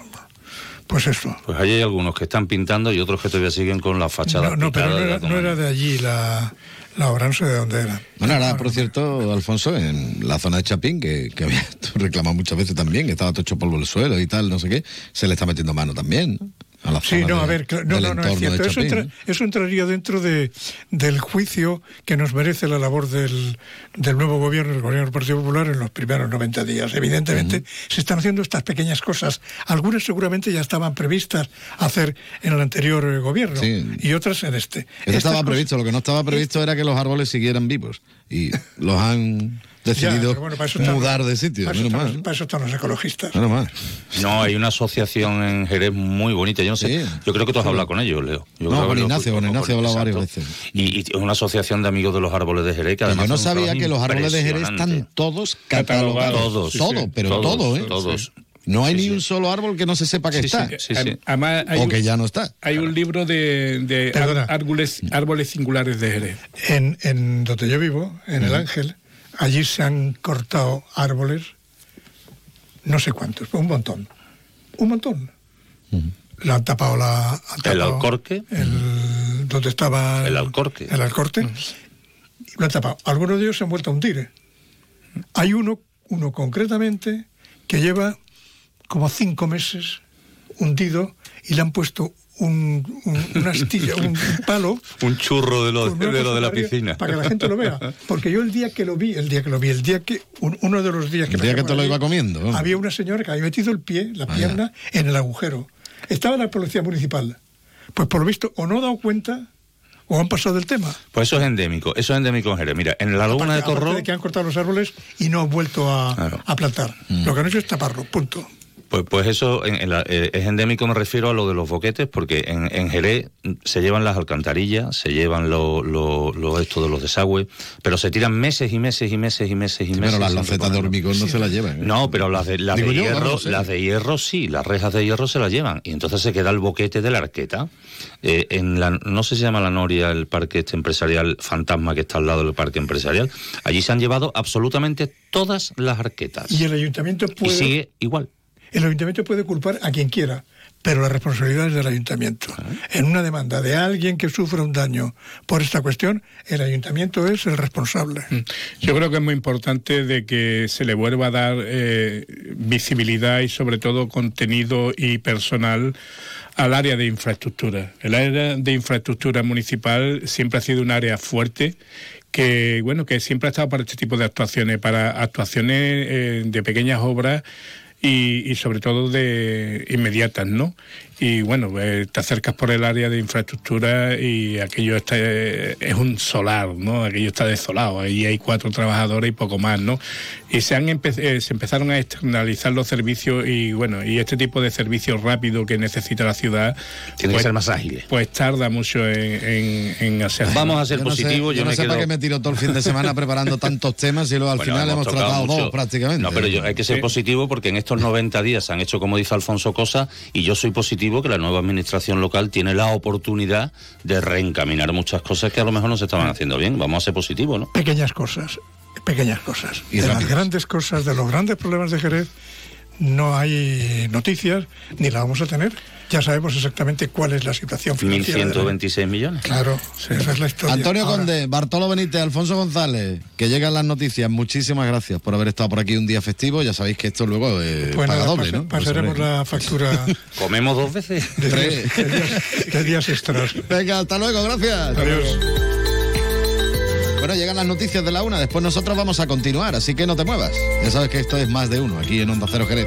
pues eso. pues allí hay algunos que están pintando y otros que todavía siguen con la fachada No, no, pero no era, no era de allí la, la obra, no sé de dónde era. Bueno, ahora, por cierto, Alfonso, en la zona de Chapín, que, que había reclamado muchas veces también, que estaba todo hecho polvo el suelo y tal, no sé qué, se le está metiendo mano también, ¿no? A la Sí, no, de- a ver, no, no, no, es cierto. Eso, entra- eso entraría dentro de, del juicio que nos merece la labor del, del nuevo gobierno, el gobierno del Partido Popular, en los primeros 90 días. Evidentemente, se están haciendo estas pequeñas cosas. Algunas seguramente ya estaban previstas hacer en el anterior eh, gobierno Sí. y otras en este. Eso estaba cosas- previsto, lo que no estaba previsto era que los árboles siguieran vivos y los han decidido pero bueno, para eso están- mudar de sitio, Para eso, menos están, mal. los- para eso están los ecologistas. Menos mal. No, hay una asociación en Jerez muy bonita. Yo no sé. Yo creo que tú has hablado con ellos, Leo. Yo No, creo con que lo- Ignacio, con Ignacio he hablado varias veces. Y, y es una asociación de amigos de los árboles de Jerez que además Yo no sabía que los árboles de Jerez están todos catalogados. Todos. todo, Sí, sí. pero Todos, todo, ¿eh? todos. No hay Sí, ni sí. un solo árbol que no se sepa que Sí, sí, está. sí, sí. Además, hay O un- que ya no está. Hay un libro de, de árboles, árboles singulares de Jerez. En, en donde yo vivo, en El Ángel, allí se han cortado árboles, no sé cuántos, un montón. Un montón. Le han tapado la. han El alcorque. el- donde estaba. El alcorque. El alcorte. y Lo han tapado. Algunos de ellos se han vuelto a hundir. Hay uno, uno concretamente, que lleva como cinco meses hundido y le han puesto un, un- una astilla, un palo Un churro de lo, de, lo de la piscina. Para que la gente lo vea. Porque yo el día que lo vi, el día que lo vi, el día que, un- uno de los días que El día que te lo iba comiendo. Había una señora que había metido el pie, la Vaya. pierna, en el agujero. Estaba la policía municipal. Pues por lo visto, o no ha dado cuenta, o han pasado del tema. Pues eso es endémico. Eso es endémico en Jerez. Mira, en la laguna de Torró. de que han cortado los árboles y no han vuelto a, a plantar. Mm. Lo que han hecho es taparlo, punto. Pues, pues eso en- en la- eh, es endémico, me refiero a lo de los boquetes, porque en, en Jerez se llevan las alcantarillas, se llevan lo, lo, lo esto de los desagües, pero se tiran meses y meses y meses y meses y meses. pero las sin losetas de hormigón no se las llevan. ¿eh? No, pero las de, las de yo, hierro, vamos, no sé. las de hierro sí, las rejas de hierro se las llevan. Y entonces se queda el boquete de la arqueta. Eh, en la, no sé si se llama la Noria, el parque este empresarial fantasma que está al lado del parque empresarial. Allí se han llevado absolutamente todas las arquetas. Y el ayuntamiento Y puede. sigue igual. El ayuntamiento puede culpar a quien quiera, pero la responsabilidad es del ayuntamiento. En una demanda de alguien que sufra un daño por esta cuestión, el ayuntamiento es el responsable. Yo creo que es muy importante de que se le vuelva a dar eh, visibilidad y sobre todo contenido y personal al área de infraestructura. El área de infraestructura municipal siempre ha sido un área fuerte que bueno que siempre ha estado para este tipo de actuaciones, para actuaciones eh, de pequeñas obras y, y sobre todo de inmediatas, ¿no? Y bueno, eh, te acercas por el área de infraestructura y aquello está, eh, es un solar, ¿no? Aquello está desolado, ahí hay cuatro trabajadores y poco más, ¿no? Y se, han empe- eh, se empezaron a externalizar los servicios y bueno, y este tipo de servicio rápido que necesita la ciudad... Tiene que ser más ágiles. Pues tarda mucho en, en, en hacer. Vamos a ser Yo no sé- positivos. yo no me sé quedo- para qué me tiro todo el fin de semana preparando tantos temas y luego al Bueno, final hemos, tocado tratado mucho. dos prácticamente. No, pero yo- hay que ser Sí. positivo porque en estos 90 días se han hecho, como dice Alfonso, cosas y yo soy positivo que la nueva administración local tiene la oportunidad de reencaminar muchas cosas que a lo mejor no se estaban haciendo bien. Vamos a ser positivos, ¿no? Pequeñas cosas, pequeñas cosas. Y de las grandes cosas, de los grandes problemas de Jerez, no hay noticias ni la vamos a tener. Ya sabemos exactamente cuál es la situación financiera. de la- 1.126 millones. Claro, esa es la historia. Antonio Ahora, Conde, Bartolo Benítez, Alfonso González, que llegan las noticias. Muchísimas gracias por haber estado por aquí un día festivo. Ya sabéis que esto luego eh, pues paga doble, pasa- ¿no? Pasaremos la factura Comemos dos veces. de días, de días- de días extras. Venga, hasta luego, gracias. Adiós. Bueno, llegan las noticias de la una, después nosotros vamos a continuar, así que no te muevas. Ya sabes que esto es más de uno, aquí en Onda Cero Jerez.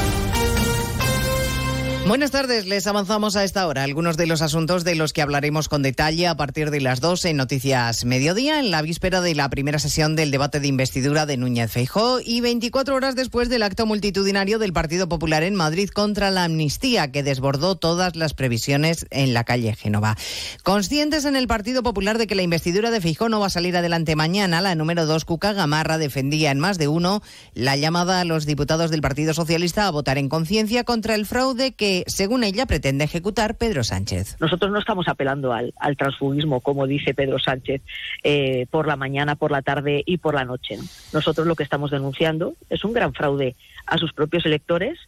Buenas tardes, les avanzamos a esta hora algunos de los asuntos de los que hablaremos con detalle a partir de las 2 en Noticias Mediodía, en la víspera de la primera sesión del debate de investidura de Núñez Feijó y 24 horas después del acto multitudinario del Partido Popular en Madrid contra la amnistía que desbordó todas las previsiones en la calle Génova. Conscientes en el Partido Popular de que la investidura de Feijó no va a salir adelante mañana, la número 2, Cuca Gamarra, defendía en más de uno la llamada a los diputados del Partido Socialista a votar en conciencia contra el fraude que, según ella, pretende ejecutar Pedro Sánchez. Nosotros no estamos apelando al, al transfugismo, como dice Pedro Sánchez, eh, por la mañana, por la tarde y por la noche. ¿no? Nosotros lo que estamos denunciando es un gran fraude a sus propios electores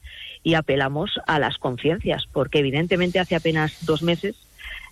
y apelamos a las conciencias, porque evidentemente hace apenas dos meses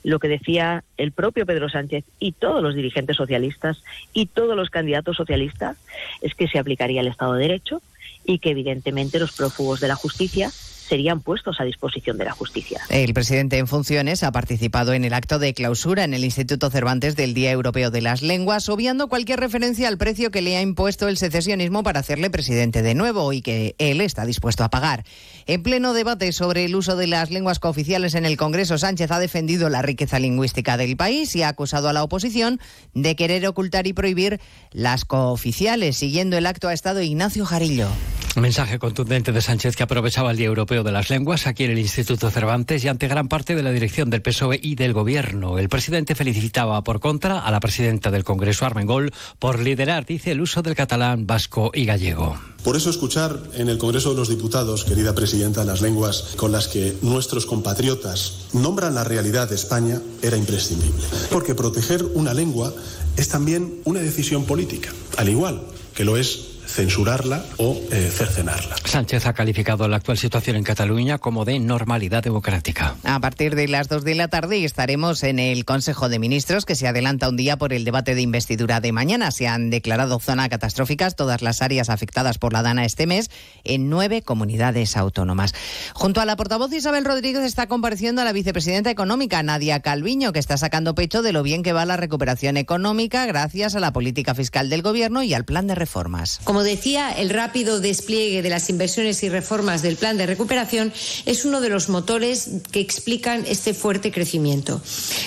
lo que decía el propio Pedro Sánchez y todos los dirigentes socialistas y todos los candidatos socialistas es que se aplicaría el Estado de Derecho y que evidentemente los prófugos de la justicia serían puestos a disposición de la justicia. El presidente en funciones ha participado en el acto de clausura en el Instituto Cervantes del Día Europeo de las Lenguas, obviando cualquier referencia al precio que le ha impuesto el secesionismo para hacerle presidente de nuevo y que él está dispuesto a pagar. En pleno debate sobre el uso de las lenguas cooficiales en el Congreso, Sánchez ha defendido la riqueza lingüística del país y ha acusado a la oposición de querer ocultar y prohibir las cooficiales. Siguiendo el acto ha estado Ignacio Jarillo. Mensaje contundente de Sánchez que aprovechaba el Día Europeo de las Lenguas aquí en el Instituto Cervantes y ante gran parte de la dirección del PSOE y del Gobierno. El presidente felicitaba por contra a la presidenta del Congreso, Armengol, por liderar, dice, el uso del catalán, vasco y gallego. Por eso escuchar en el Congreso de los Diputados, querida presidenta, las lenguas con las que nuestros compatriotas nombran la realidad de España era imprescindible. Porque proteger una lengua es también una decisión política, al igual que lo es censurarla o eh, cercenarla. Sánchez ha calificado la actual situación en Cataluña como de normalidad democrática. A partir de las 2 de la tarde estaremos en el Consejo de Ministros que se adelanta un día por el debate de investidura de mañana. Se han declarado zona catastróficas todas las áreas afectadas por la Dana este mes en nueve comunidades autónomas. Junto a la portavoz Isabel Rodríguez está compareciendo a la vicepresidenta económica Nadia Calviño que está sacando pecho de lo bien que va la recuperación económica gracias a la política fiscal del gobierno y al plan de reformas. Como decía, el rápido despliegue de las inversiones y reformas del plan de recuperación es uno de los motores que explican este fuerte crecimiento.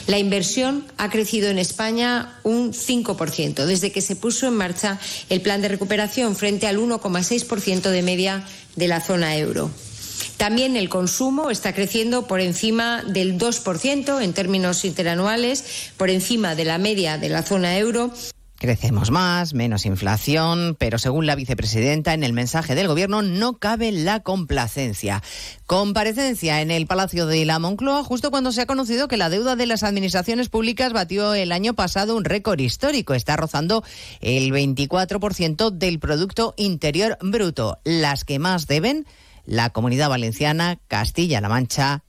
La inversión ha crecido en España un 5% desde que se puso en marcha el plan de recuperación frente al 1,6% de media de la zona euro. También el consumo está creciendo por encima del 2% en términos interanuales, por encima de la media de la zona euro. Crecemos más, menos inflación, pero según la vicepresidenta, en el mensaje del Gobierno no cabe la complacencia. Comparecencia en el Palacio de la Moncloa justo cuando se ha conocido que la deuda de las administraciones públicas batió el año pasado un récord histórico. Está rozando el 24% del Producto Interior Bruto. Las que más deben, la Comunidad Valenciana, Castilla-La Mancha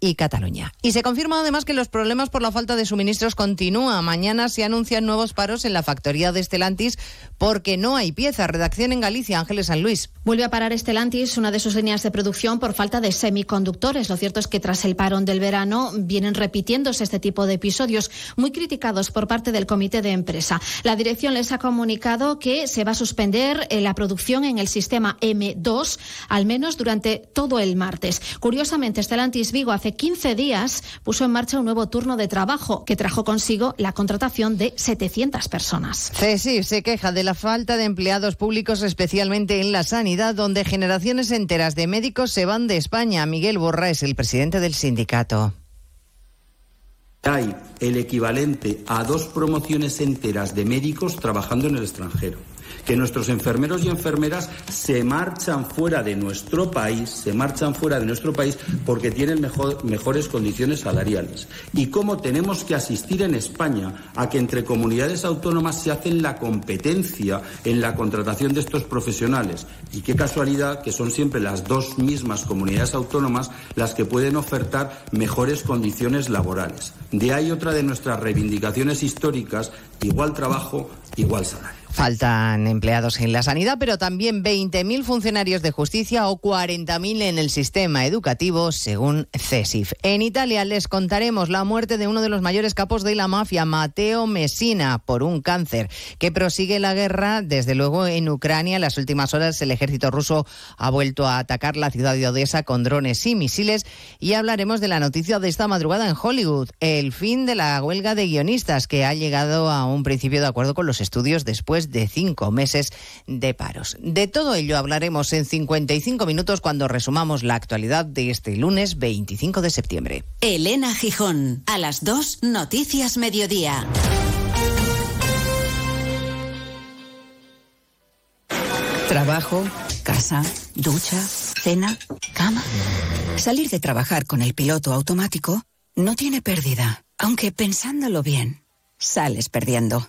y Cataluña. Y se confirma además que los problemas por la falta de suministros continúan. Mañana se anuncian nuevos paros en la factoría de Estelantis porque no hay piezas. Redacción en Galicia, Ángeles San Luis. Vuelve a parar Estelantis, una de sus líneas de producción, por falta de semiconductores. Lo cierto es que tras el parón del verano vienen repitiéndose este tipo de episodios muy criticados por parte del comité de empresa. La dirección les ha comunicado que se va a suspender eh, la producción en el sistema M2, al menos durante todo el martes. Curiosamente, Estelantis Vigo hace 15 días puso en marcha un nuevo turno de trabajo que trajo consigo la contratación de 700 personas. CESIF se queja de la falta de empleados públicos, especialmente en la sanidad, donde generaciones enteras de médicos se van de España. Miguel Borra es el presidente del sindicato. Hay el equivalente a dos promociones enteras de médicos trabajando en el extranjero que nuestros enfermeros y enfermeras se marchan fuera de nuestro país, se marchan fuera de nuestro país porque tienen mejor, mejores condiciones salariales. Y cómo tenemos que asistir en España a que entre comunidades autónomas se hacen la competencia en la contratación de estos profesionales. Y qué casualidad que son siempre las dos mismas comunidades autónomas las que pueden ofertar mejores condiciones laborales. De ahí otra de nuestras reivindicaciones históricas, igual trabajo, igual salario. Faltan empleados en la sanidad, pero también 20.000 funcionarios de justicia o 40.000 en el sistema educativo, según CESIF. En Italia les contaremos la muerte de uno de los mayores capos de la mafia, Matteo Messina, por un cáncer, que prosigue la guerra, desde luego, en Ucrania. En las últimas horas el ejército ruso ha vuelto a atacar la ciudad de Odessa con drones y misiles. Y hablaremos de la noticia de esta madrugada en Hollywood, el fin de la huelga de guionistas, que ha llegado a un principio de acuerdo con los estudios después de cinco meses de paros. De todo ello hablaremos en 55 minutos cuando resumamos la actualidad de este lunes 25 de septiembre. Elena Gijón, a las 2, Noticias Mediodía. Trabajo, casa, ducha, cena, cama. Salir de trabajar con el piloto automático no tiene pérdida, aunque pensándolo bien, sales perdiendo.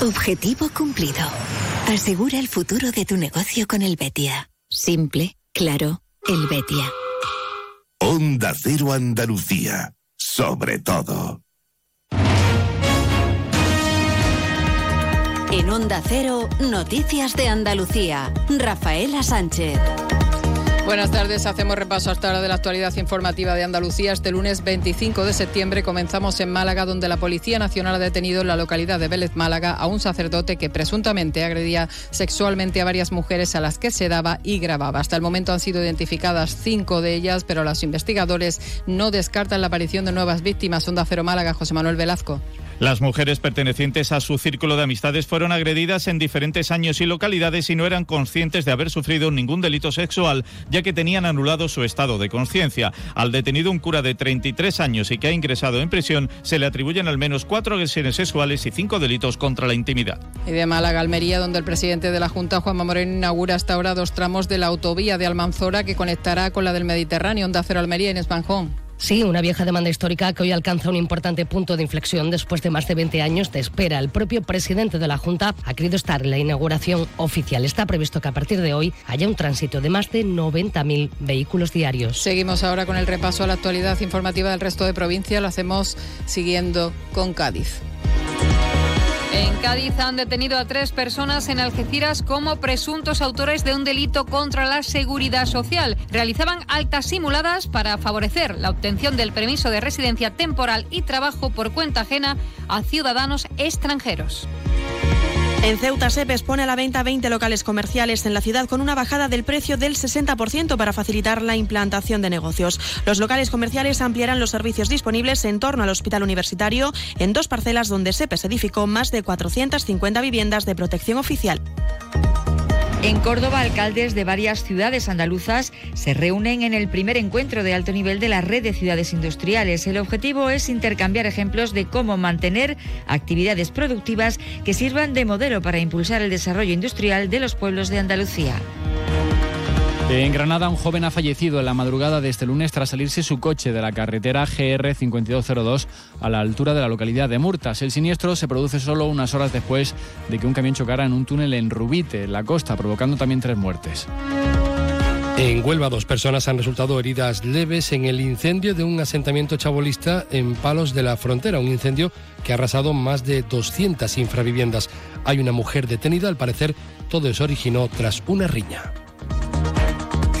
Objetivo cumplido. Asegura el futuro de tu negocio con el Betia. Simple, claro, el Betia. Onda Cero Andalucía. Sobre todo. En Onda Cero, Noticias de Andalucía. Rafaela Sánchez. Buenas tardes, hacemos repaso hasta ahora de la actualidad informativa de Andalucía. Este lunes 25 de septiembre comenzamos en Málaga, donde la Policía Nacional ha detenido en la localidad de Vélez, Málaga, a un sacerdote que presuntamente agredía sexualmente a varias mujeres a las que se daba y grababa. Hasta el momento han sido identificadas cinco de ellas, pero los investigadores no descartan la aparición de nuevas víctimas. Onda Cero Málaga, José Manuel Velazco. Las mujeres pertenecientes a su círculo de amistades fueron agredidas en diferentes años y localidades y no eran conscientes de haber sufrido ningún delito sexual, ya que tenían anulado su estado de conciencia. Al detenido un cura de 33 años y que ha ingresado en prisión, se le atribuyen al menos cuatro agresiones sexuales y cinco delitos contra la intimidad. Y de Málaga, Almería, donde el presidente de la Junta, Juanma Moreno, inaugura hasta ahora dos tramos de la autovía de Almanzora que conectará con la del Mediterráneo, Onda Cero Almería, en Espanjón. Sí, una vieja demanda histórica que hoy alcanza un importante punto de inflexión después de más de 20 años de espera. El propio presidente de la Junta ha querido estar en la inauguración oficial. Está previsto que a partir de hoy haya un tránsito de más de 90.000 vehículos diarios. Seguimos ahora con el repaso a la actualidad informativa del resto de provincias. Lo hacemos siguiendo con Cádiz. En Cádiz han detenido a tres personas en Algeciras como presuntos autores de un delito contra la seguridad social. Realizaban altas simuladas para favorecer la obtención del permiso de residencia temporal y trabajo por cuenta ajena a ciudadanos extranjeros. En Ceuta se expone a la venta 20 locales comerciales en la ciudad con una bajada del precio del 60% para facilitar la implantación de negocios. Los locales comerciales ampliarán los servicios disponibles en torno al hospital universitario en dos parcelas donde SEPES edificó más de 450 viviendas de protección oficial. En Córdoba, alcaldes de varias ciudades andaluzas se reúnen en el primer encuentro de alto nivel de la red de ciudades industriales. El objetivo es intercambiar ejemplos de cómo mantener actividades productivas que sirvan de modelo para impulsar el desarrollo industrial de los pueblos de Andalucía. En Granada, un joven ha fallecido en la madrugada de este lunes tras salirse su coche de la carretera GR 5202 a la altura de la localidad de Murtas. El siniestro se produce solo unas horas después de que un camión chocara en un túnel en Rubite, en la costa, provocando también tres muertes. En Huelva, dos personas han resultado heridas leves en el incendio de un asentamiento chabolista en Palos de la Frontera, un incendio que ha arrasado más de 200 infraviviendas. Hay una mujer detenida, al parecer todo eso originó tras una riña.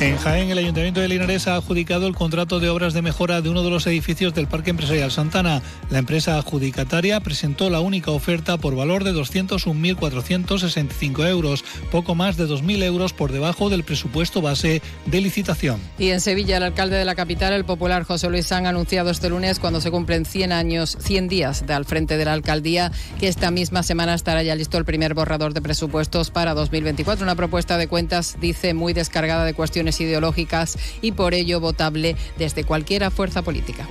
En Jaén, el Ayuntamiento de Linares ha adjudicado el contrato de obras de mejora de uno de los edificios del Parque Empresarial Santana. La empresa adjudicataria presentó la única oferta por valor de 201.465 euros, poco más de 2.000 euros por debajo del presupuesto base de licitación. Y en Sevilla, el alcalde de la capital, el popular José Luis San, ha anunciado este lunes, cuando se cumplen 100 años, 100 días de al frente de la alcaldía, que esta misma semana estará ya listo el primer borrador de presupuestos para 2024. Una propuesta de cuentas, dice, muy descargada de cuestiones ideológicas y por ello votable desde cualquier fuerza política.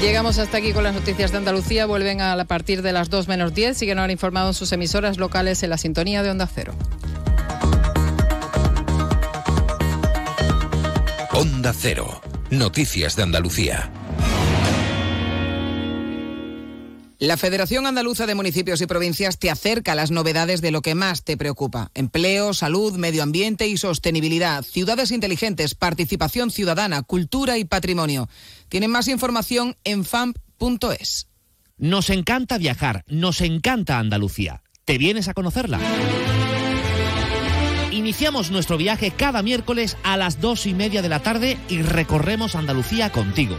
Llegamos hasta aquí con las noticias de Andalucía. Vuelven a partir de las 2 menos 10. Siguen ahora informados sus emisoras locales en la sintonía de Onda Cero. Onda Cero. Noticias de Andalucía. La Federación Andaluza de Municipios y Provincias te acerca a las novedades de lo que más te preocupa. Empleo, salud, medio ambiente y sostenibilidad, ciudades inteligentes, participación ciudadana, cultura y patrimonio. Tienen más información en famp.es. Nos encanta viajar, nos encanta Andalucía. ¿Te vienes a conocerla? Iniciamos nuestro viaje cada miércoles a las dos y media de la tarde y recorremos Andalucía contigo.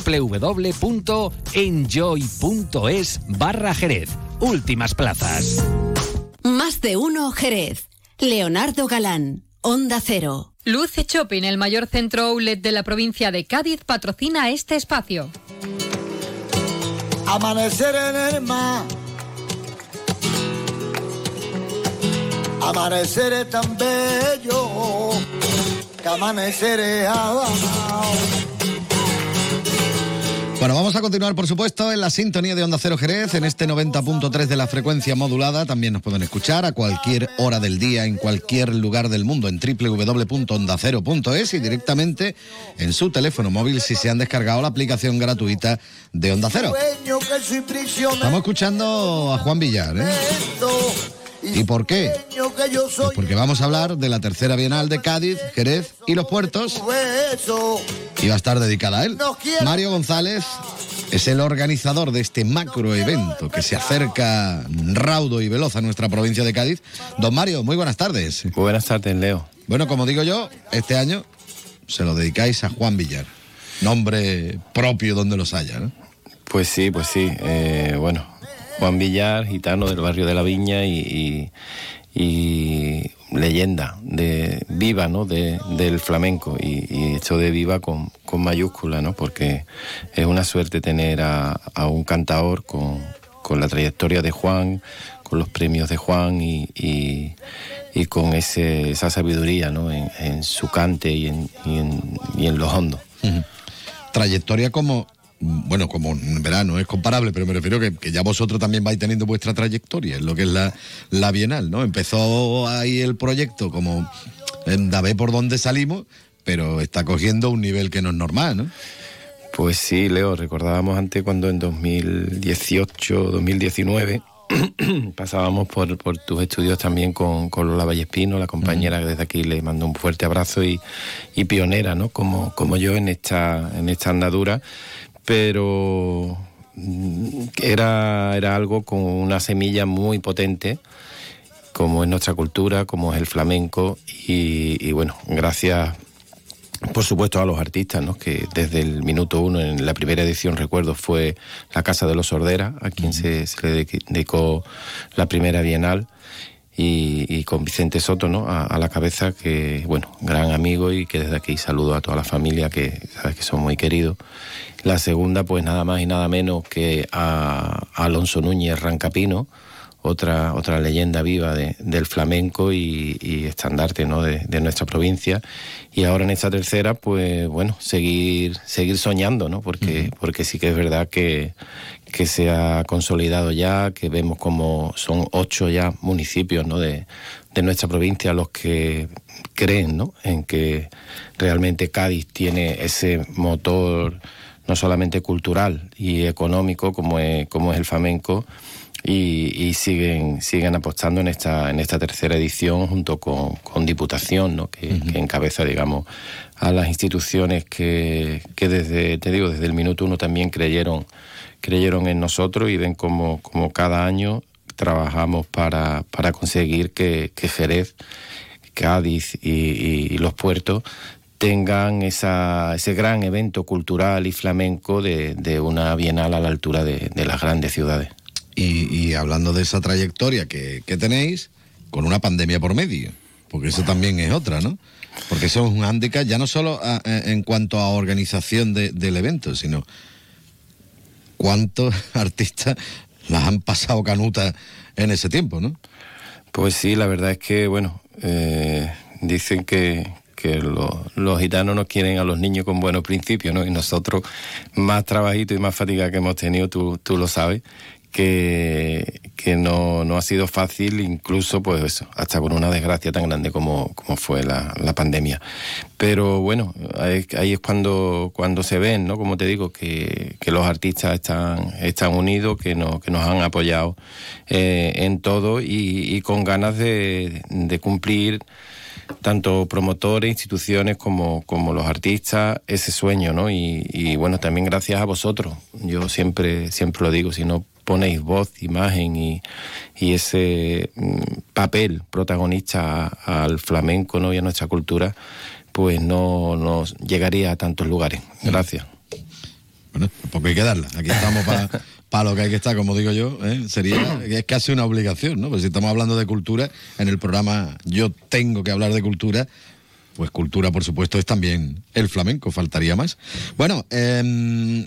www.enjoy.es barra Jerez. Últimas plazas. Más de uno Jerez. Leonardo Galán, Onda Cero. Luce Shopping, el mayor centro outlet de la provincia de Cádiz, patrocina este espacio. Amanecer en el mar. Amanecer es tan bello que amanecer es abajo. Bueno, vamos a continuar, por supuesto, en la sintonía de Onda Cero Jerez, en este 90.3 de la frecuencia modulada. También nos pueden escuchar a cualquier hora del día, en cualquier lugar del mundo, en www.ondacero.es y directamente en su teléfono móvil si se han descargado la aplicación gratuita de Onda Cero. Estamos escuchando a Juan Villar, ¿eh? ¿Y por qué? Pues porque vamos a hablar de la tercera Bienal de Cádiz, Jerez y los puertos. Y va a estar dedicada a él. Mario González es el organizador de este macro evento que se acerca raudo y veloz a nuestra provincia de Cádiz. Don Mario, muy buenas tardes. Buenas tardes, Leo. Bueno, como digo yo, este año se lo dedicáis a Juan Villar. Nombre propio donde los haya, ¿no? Pues sí, pues sí. Eh, bueno, Juan Villar, gitano del barrio de la Viña y, leyenda de viva ¿no? del flamenco y, hecho de viva con, mayúscula, ¿no? porque es una suerte tener a, un cantador con, la trayectoria de Juan, con los premios de Juan y, con ese, esa sabiduría ¿no? en, su cante y en, en los hondos. Trayectoria como bueno, como verano es comparable, pero me refiero que, ya vosotros también vais teniendo vuestra trayectoria en lo que es la, la Bienal, ¿no? Empezó ahí el proyecto como en por donde salimos, pero está cogiendo un nivel que no es normal, ¿no? Pues sí, Leo, recordábamos antes cuando en 2018, 2019 pasábamos por, por, tus estudios también con, con Lola Vallespino, la compañera que desde aquí le mando un fuerte abrazo y, y pionera, ¿no? Como, como yo en esta, en esta andadura pero era, era algo con una semilla muy potente, como es nuestra cultura, como es el flamenco, y, bueno, gracias por supuesto a los artistas, ¿no? que desde el minuto uno, en la primera edición recuerdo, fue la Casa de los Sordera, a quien se, se le dedicó la primera bienal y, con Vicente Soto ¿no? A, la cabeza, que bueno, gran amigo y que desde aquí saludo a toda la familia que sabes que son muy queridos. La segunda, pues nada más y nada menos que a, Alonso Núñez Rancapino, otra, otra leyenda viva del flamenco y, estandarte ¿no? de, nuestra provincia. Y ahora en esta tercera, pues bueno, seguir, seguir soñando, ¿no? Porque, porque sí que es verdad que, que se ha consolidado ya, que vemos como son ocho ya municipios ¿no? de, nuestra provincia los que creen ¿no? en que realmente Cádiz tiene ese motor no solamente cultural y económico como es, como es el flamenco y, siguen, siguen apostando en esta, en esta tercera edición junto con, con Diputación, ¿no? que, que, encabeza, digamos, a las instituciones que, que desde, te digo, desde el minuto uno también creyeron creyeron en nosotros y ven como, cada año trabajamos para, para conseguir que, Jerez, Cádiz y, los puertos tengan esa, ese gran evento cultural y flamenco de, de una bienal a la altura de, las grandes ciudades. Y, hablando de esa trayectoria que, tenéis, con una pandemia por medio, porque eso también es otra, ¿no? Porque eso es un hándicap ya no solo en cuanto a organización del evento, sino cuántos artistas las han pasado canutas en ese tiempo, ¿no? Pues sí, la verdad es que, bueno, eh, dicen que, los gitanos nos quieren a los niños con buenos principios, ¿no? Y nosotros, más trabajito y más fatiga que hemos tenido, tú, tú lo sabes, que, que no, no, ha sido fácil, incluso pues eso, hasta con una desgracia tan grande como, como fue la, la, pandemia. Pero bueno, ahí, es cuando, cuando se ven, ¿no? Como te digo, que, que los artistas están, están unidos, que, no, que nos han apoyado eh, en todo y, y, con ganas de, de cumplir tanto promotores, instituciones como, como los artistas, ese sueño, ¿no? Y, y, bueno, también gracias a vosotros. Yo siempre, siempre lo digo, si no ponéis voz, imagen y, y ese mm, papel protagonista al flamenco ¿no? y a nuestra cultura, pues no nos llegaría a tantos lugares. Gracias. Bueno, poco hay que darla. Aquí estamos para lo que hay que estar, como digo yo. ¿eh? Sería, es casi una obligación, ¿no? Pues si estamos hablando de cultura, en el programa yo tengo que hablar de cultura, pues cultura, por supuesto, es también el flamenco, faltaría más. Bueno, eh,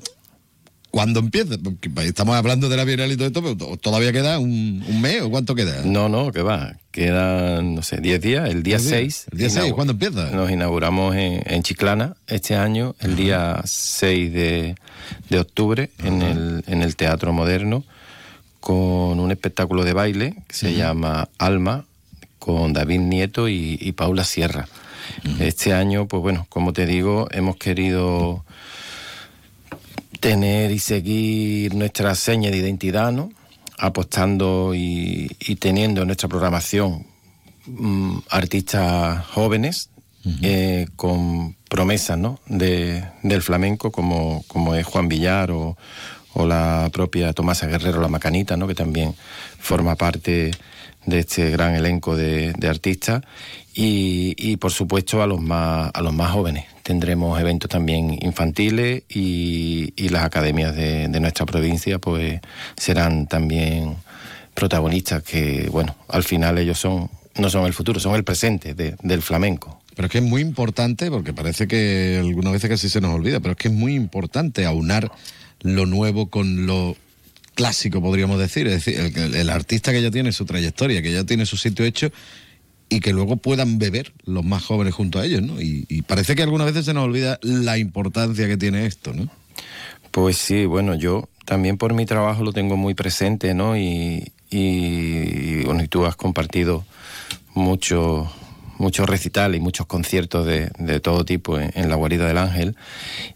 ¿Cuándo empieza? Porque estamos hablando de la Bienal y todo esto, pero todavía queda un, un mes o cuánto queda. No, no, que va. Quedan, no sé, 10 días. El día 6. ¿El día 6? ¿Cuándo empieza? Nos inauguramos en, en Chiclana este año, el día 6 de, de octubre, en el, en el Teatro Moderno, con un espectáculo de baile que se llama Alma, con David Nieto y, y Paula Sierra. Este año, pues bueno, como te digo, hemos querido tener y seguir nuestra seña de identidad, ¿no? apostando y, y teniendo en nuestra programación mm, artistas jóvenes eh, con promesas ¿no? de, del flamenco, como, como es Juan Villar o, o la propia Tomasa Guerrero, la Macanita, ¿no? que también forma parte de este gran elenco de, de artistas y, y, por supuesto a los más a los más jóvenes tendremos eventos también infantiles y, las academias de, nuestra provincia pues serán también protagonistas que bueno al final ellos son no son el futuro son el presente de, del flamenco pero es que es muy importante porque parece que algunas veces casi se nos olvida pero es que es muy importante aunar lo nuevo con lo clásico, podríamos decir. Es decir, el, el, artista que ya tiene su trayectoria, que ya tiene su sitio hecho y que luego puedan beber los más jóvenes junto a ellos, ¿no? Y, parece que algunas veces se nos olvida la importancia que tiene esto, ¿no? Pues sí, bueno, yo también por mi trabajo lo tengo muy presente, ¿no? Y, y bueno, y tú has compartido mucho muchos recitales y muchos conciertos de, de todo tipo en, la guarida del ángel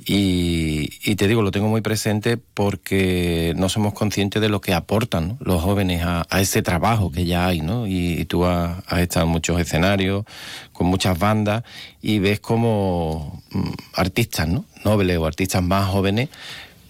y, y, te digo, lo tengo muy presente porque no somos conscientes de lo que aportan los jóvenes a, a, ese trabajo que ya hay, ¿no? Y, y tú has, has, estado en muchos escenarios, con muchas bandas y ves como mm, artistas, ¿no? Nobles o artistas más jóvenes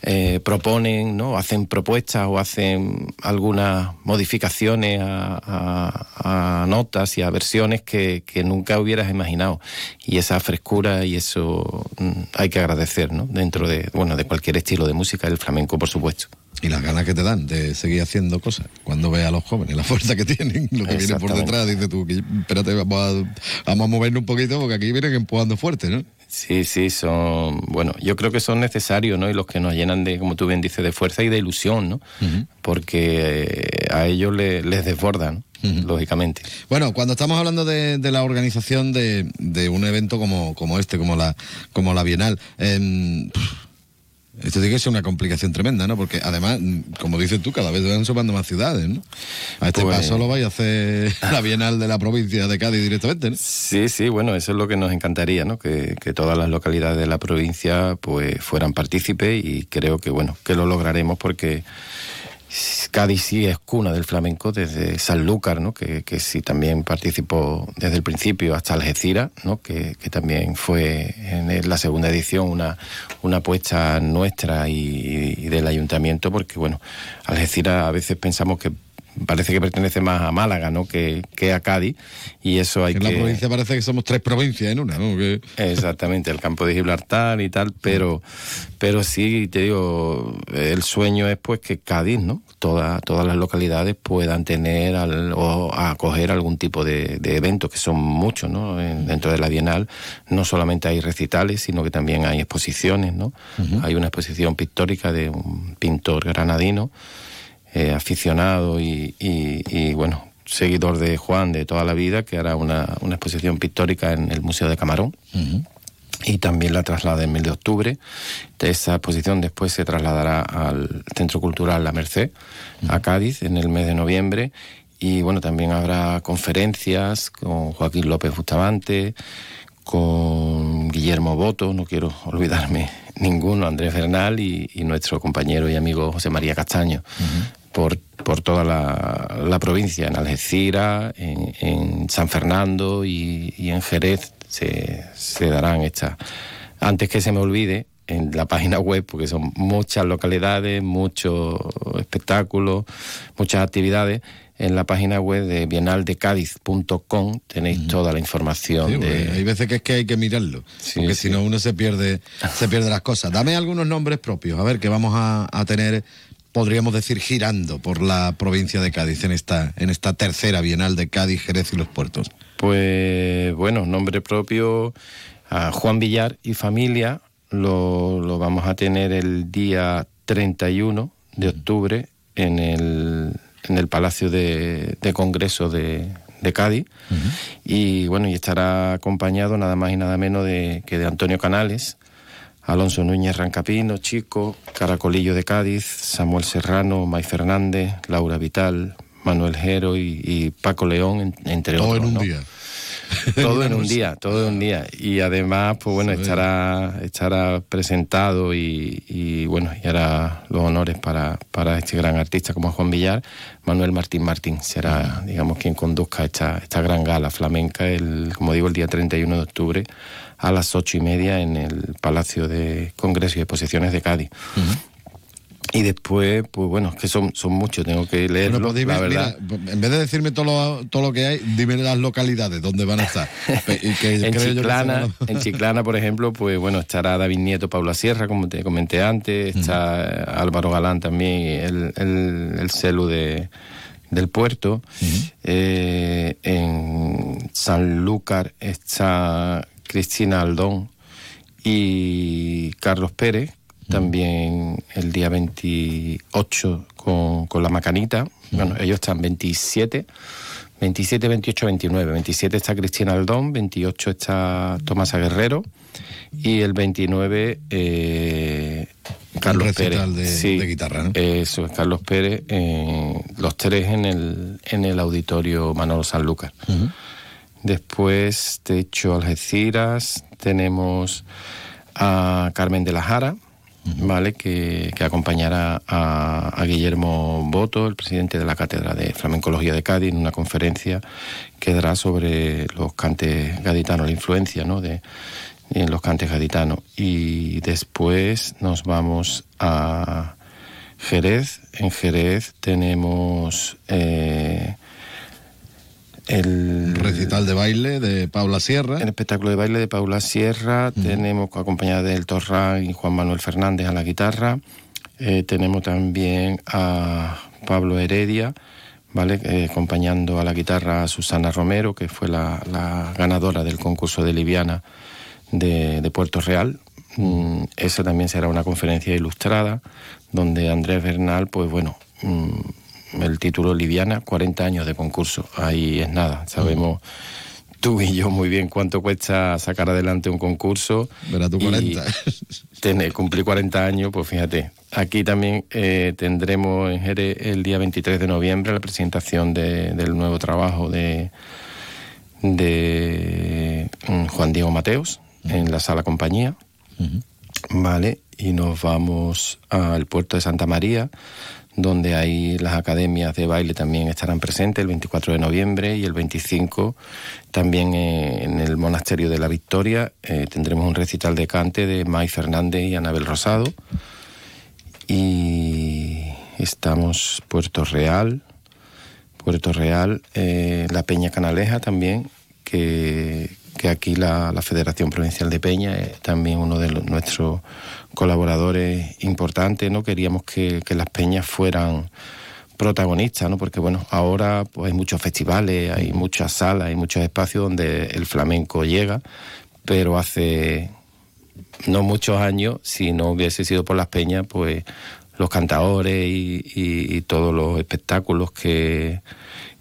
eh, proponen, ¿no? hacen propuestas o hacen algunas modificaciones a, a, a notas y a versiones que, que, nunca hubieras imaginado. Y esa frescura y eso mm, hay que agradecer, ¿no? Dentro de, bueno, de cualquier estilo de música, el flamenco, por supuesto. Y las ganas que te dan de seguir haciendo cosas. Cuando ves a los jóvenes, la fuerza que tienen, lo que viene por detrás, dices tú, espérate, vamos a, vamos a movernos un poquito porque aquí vienen empujando fuerte, ¿no? Sí, sí, son, bueno, yo creo que son necesarios, ¿no? Y los que nos llenan de, como tú bien dices, de fuerza y de ilusión, ¿no? Uh -huh. Porque a ellos les, les desbordan. Uh -huh. lógicamente. Bueno, cuando estamos hablando de, de la organización de, de, un evento como, como este, como la, como la Bienal, eh, esto tiene que ser una complicación tremenda, ¿no? Porque además, como dices tú, cada vez van sumando más ciudades, ¿no? A este pues... paso lo vais a hacer la Bienal de la provincia de Cádiz directamente, ¿no? Sí, sí, bueno, eso es lo que nos encantaría, ¿no? Que, que todas las localidades de la provincia pues fueran partícipes y creo que, bueno, que lo lograremos porque Cádiz sí es cuna del flamenco desde Sanlúcar, ¿no? que, que sí también participó desde el principio hasta Algeciras, ¿no? que, que también fue en la segunda edición una, una apuesta nuestra y, y del ayuntamiento, porque bueno, Algeciras a veces pensamos que parece que pertenece más a Málaga, ¿no? Que, que a Cádiz y eso hay en que... En la provincia parece que somos tres provincias en una, ¿no? Que... Exactamente, el campo de Gibraltar y tal, pero, pero sí, te digo, el sueño es pues que Cádiz, ¿no? Toda, todas las localidades puedan tener al, o acoger algún tipo de, de eventos, que son muchos, ¿no? En, dentro de la Bienal no solamente hay recitales, sino que también hay exposiciones, ¿no? Uh -huh. Hay una exposición pictórica de un pintor granadino, eh, aficionado y, y, y, bueno, seguidor de Juan de toda la vida, que hará una, una exposición pictórica en el Museo de Camarón. Uh -huh. Y también la traslada en el mes de octubre. Esa exposición después se trasladará al Centro Cultural La Merced, a Cádiz, en el mes de noviembre. Y bueno, también habrá conferencias con Joaquín López Bustamante, con Guillermo Boto, no quiero olvidarme ninguno, Andrés Bernal y, y nuestro compañero y amigo José María Castaño. Uh -huh por, por toda la, la, provincia, en Algeciras, en, en San Fernando y, y, en Jerez se, se darán estas. Antes que se me olvide, en la página web, porque son muchas localidades, muchos espectáculos, muchas actividades. En la página web de bienaldecádiz.com tenéis mm. toda la información. Sí, de... Hay veces que es que hay que mirarlo, sí, porque sí. si no uno se pierde, se pierde las cosas. Dame algunos nombres propios, a ver, que vamos a, a tener podríamos decir, girando por la provincia de Cádiz en esta, en esta tercera Bienal de Cádiz, Jerez y los puertos? Pues bueno, nombre propio a Juan Villar y familia lo, lo vamos a tener el día 31 de octubre en el, en el Palacio de, de Congreso de, de Cádiz. Y bueno, y estará acompañado nada más y nada menos de, que de Antonio Canales, Alonso Núñez Rancapino, Chico, Caracolillo de Cádiz, Samuel Serrano, May Fernández, Laura Vital, Manuel Jero y, y Paco León, en- entre Todo otros. en un ¿no? día. Todo en un día, todo en un día. Y además, pues bueno, estará, estará presentado y, y, bueno, y hará los honores para, para este gran artista como Juan Villar. Manuel Martín Martín será, digamos, quien conduzca esta, esta gran gala flamenca, el, como digo, el día 31 de octubre a las ocho y media en el Palacio de Congreso y Exposiciones de Cádiz. Y después, pues bueno, es que son, son muchos, tengo que leerlo, Bueno, pues dime, la verdad. mira, en vez de decirme todo lo, todo lo que hay, dime las localidades donde van a estar. Pe- y que en que Chiclana, en Chiclana, por ejemplo, pues bueno, estará David Nieto, Paula Sierra, como te comenté antes, está Álvaro Galán también, el, el, el celu de, del puerto. Eh, en Sanlúcar está Cristina Aldón y Carlos Pérez, también el día 28 con, con la Macanita. Bueno, ellos están 27. 27, 28, 29. 27 está Cristina Aldón, 28 está Tomás Guerrero y el 29 eh, Carlos Pérez. de- de guitarra, ¿no? Eso es Carlos Pérez, eh, los tres en el, en el auditorio Manolo Sanlúcar. Después, de hecho, Algeciras, tenemos a Carmen de la Jara, ¿vale? Que, que acompañará a, a Guillermo Boto, el presidente de la Cátedra de Flamencología de Cádiz, en una conferencia que dará sobre los cantes gaditanos, la influencia ¿no? de, en los cantes gaditanos. Y después nos vamos a Jerez. En Jerez tenemos eh, el Recital de baile de Paula Sierra. el espectáculo de baile de Paula Sierra, tenemos acompañada del Torrán y Juan Manuel Fernández a la guitarra, Eh, tenemos también a Pablo Heredia, ¿vale? Eh, acompañando a la guitarra a Susana Romero, que fue la, la ganadora del concurso de Liviana de, de Puerto Real. Mm, esa también será una conferencia ilustrada, donde Andrés Bernal, pues bueno, mm, el título Liviana, 40 años de concurso. Ahí es nada, sabemos tú y yo muy bien cuánto cuesta sacar adelante un concurso. Verá tú y 40. tener- cumplir 40 años, pues fíjate. Aquí también eh, tendremos en Jerez el día 23 de noviembre la presentación de- del nuevo trabajo de, de mm, Juan Diego Mateos en la sala compañía. Vale, y nos vamos al puerto de Santa María, donde ahí las academias de baile también estarán presentes el 24 de noviembre y el 25 también eh, en el Monasterio de la Victoria eh, tendremos un recital de cante de May Fernández y Anabel Rosado. Y estamos Puerto Real, Puerto Real, eh, la Peña Canaleja también, que, que aquí la, Federación Provincial de Peña es también uno de los- nuestros colaboradores importantes, ¿no? Queríamos que, las peñas fueran protagonistas, ¿no? Porque bueno, ahora pues hay muchos festivales, hay muchas salas, hay muchos espacios donde el flamenco llega, pero hace no muchos años, si no hubiese sido por las peñas, pues los cantadores y todos los espectáculos que,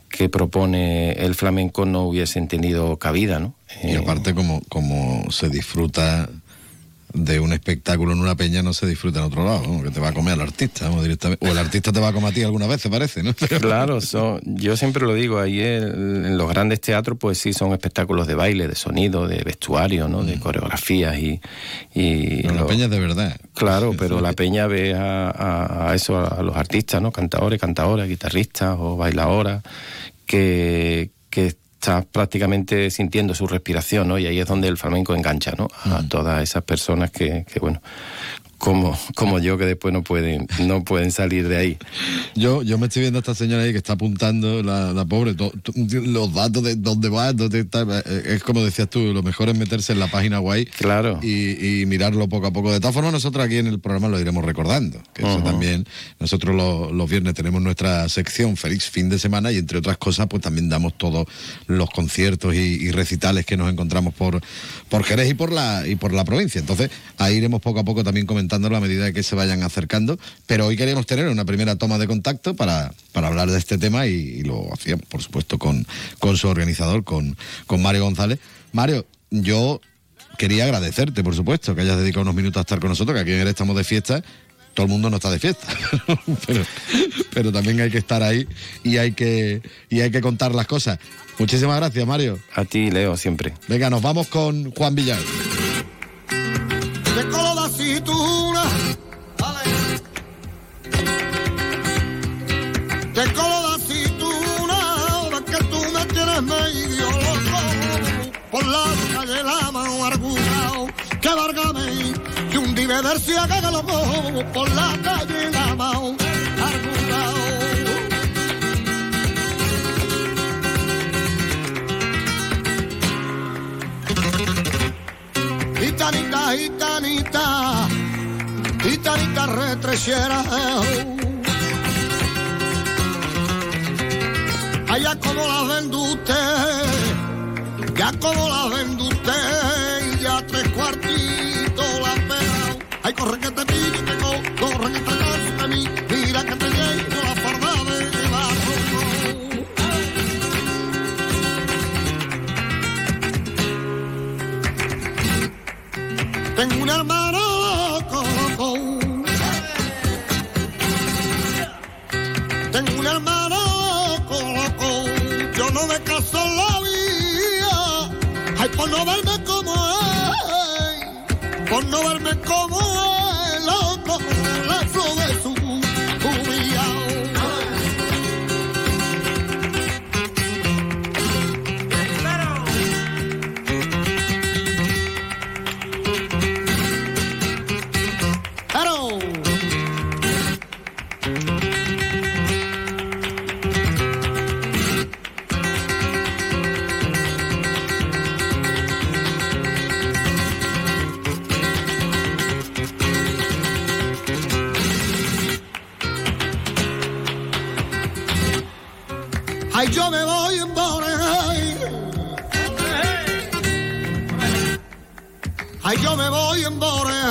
que propone el flamenco no hubiesen tenido cabida, ¿no? Y aparte, como, como se disfruta de un espectáculo en una peña, no se disfruta en otro lado, ¿no? que te va a comer al artista, vamos, directamente. O el artista te va a comer a ti alguna vez, parece, ¿no? Pero- Claro, son, yo siempre lo digo, ahí el- en los grandes teatros pues sí son espectáculos de baile, de sonido, de vestuario, ¿no? de coreografías y... y Pero la peña es de verdad. Claro, pero la peña ve a, a- a eso, a los artistas, ¿no? Cantadores, cantadoras, guitarristas o bailadoras, que, que estás prácticamente sintiendo su respiración, ¿no? Y ahí es donde el flamenco engancha, ¿no? A todas esas personas que, que, bueno, como, como yo, que después no pueden, no pueden salir de ahí. Yo, yo me estoy viendo a esta señora ahí que está apuntando, la, la pobre, to- to- los datos de dónde va, dónde está. eh, Es como decías tú, lo mejor es meterse en la página guay claro. y, y mirarlo poco a poco. De todas formas, nosotros aquí en el programa lo iremos recordando. Que eso también, nosotros lo- los viernes tenemos nuestra sección Feliz Fin de Semana y entre otras cosas, pues también damos todos los conciertos y, y recitales que nos encontramos por, por Jerez y por la y por la provincia. Entonces, ahí iremos poco a poco también comentando comentándolo a medida que se vayan acercando. Pero hoy queríamos tener una primera toma de contacto para, para hablar de este tema y, lo hacíamos, por supuesto, con, con su organizador, con, con Mario González. Mario, yo quería agradecerte, por supuesto, que hayas dedicado unos minutos a estar con nosotros, que aquí en el estamos de fiesta todo el mundo no está de fiesta, pero, pero, también hay que estar ahí y hay que, y hay que contar las cosas. Muchísimas gracias, Mario. A ti, Leo, siempre. Venga, nos vamos con Juan Villar. Te colo aceituna, que tú me tienes medio loco. Por la calle la mano argurao, que vargame, y un dime ver si haga lo por la calle la mano argurao. Gitanita, gitanita, gitanita retrechera. Allá como la vende usted, ya como la vende usted, ya tres cuartitos la pena. Ay, corre que te pide, que co, corre que te canse de mí, mira que te llevo la farda de barro. Tengo un hermano no me caso la vida, ay, por no verme como él, por no verme como él, Ay, yo me voy en Borey. Ay, yo me voy en Borey.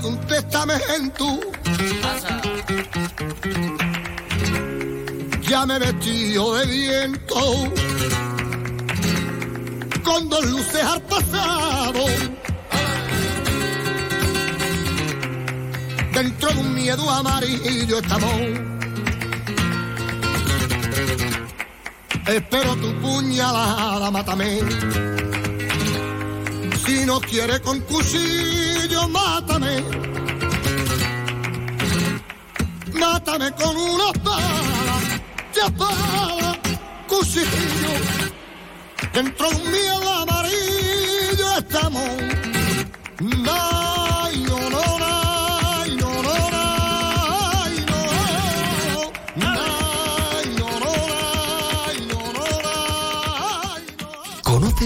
Firmado un testamento. Ya me vestido de viento. Con dos luces al pasado. Dentro de un miedo amarillo estamos. Espero tu puñalada, mátame. Si no quiere con mátame. Mátame con una espada, ya espada, cuchillo. Dentro de un miedo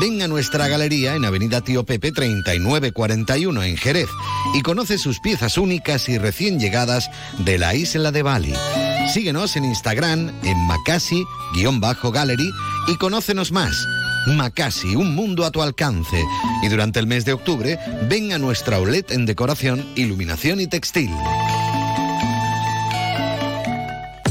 Ven a nuestra galería en Avenida Tío Pepe 3941 en Jerez y conoce sus piezas únicas y recién llegadas de la isla de Bali. Síguenos en Instagram en Macasi-Gallery y conócenos más. Macasi, un mundo a tu alcance. Y durante el mes de octubre, ven a nuestra outlet en decoración, iluminación y textil.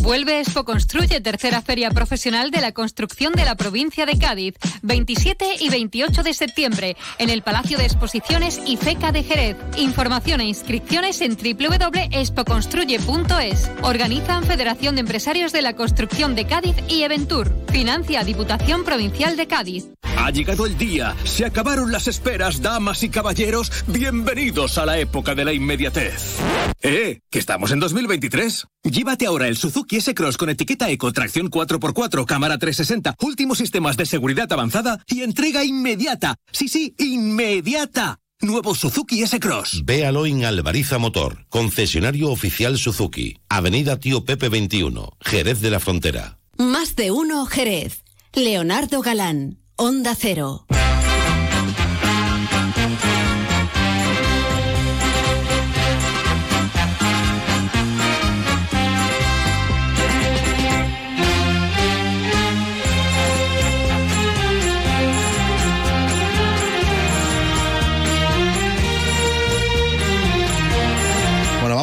Vuelve Expo Construye, tercera feria profesional de la construcción de la provincia de Cádiz, 27 y 28 de septiembre, en el Palacio de Exposiciones y FECA de Jerez. Información e inscripciones en www.expoconstruye.es. Organizan Federación de Empresarios de la Construcción de Cádiz y Eventur. Financia Diputación Provincial de Cádiz. Ha llegado el día, se acabaron las esperas, damas y caballeros, bienvenidos a la época de la inmediatez. ¡Eh! Que estamos en 2023. Llévate ahora el Suzuki S-Cross con etiqueta Eco, tracción 4x4, cámara 360, últimos sistemas de seguridad avanzada y entrega inmediata. Sí, sí, inmediata. Nuevo Suzuki S-Cross. Véalo en Alvariza Motor, concesionario oficial Suzuki, Avenida Tío Pepe 21, Jerez de la Frontera. Más de uno Jerez. Leonardo Galán, Onda Cero.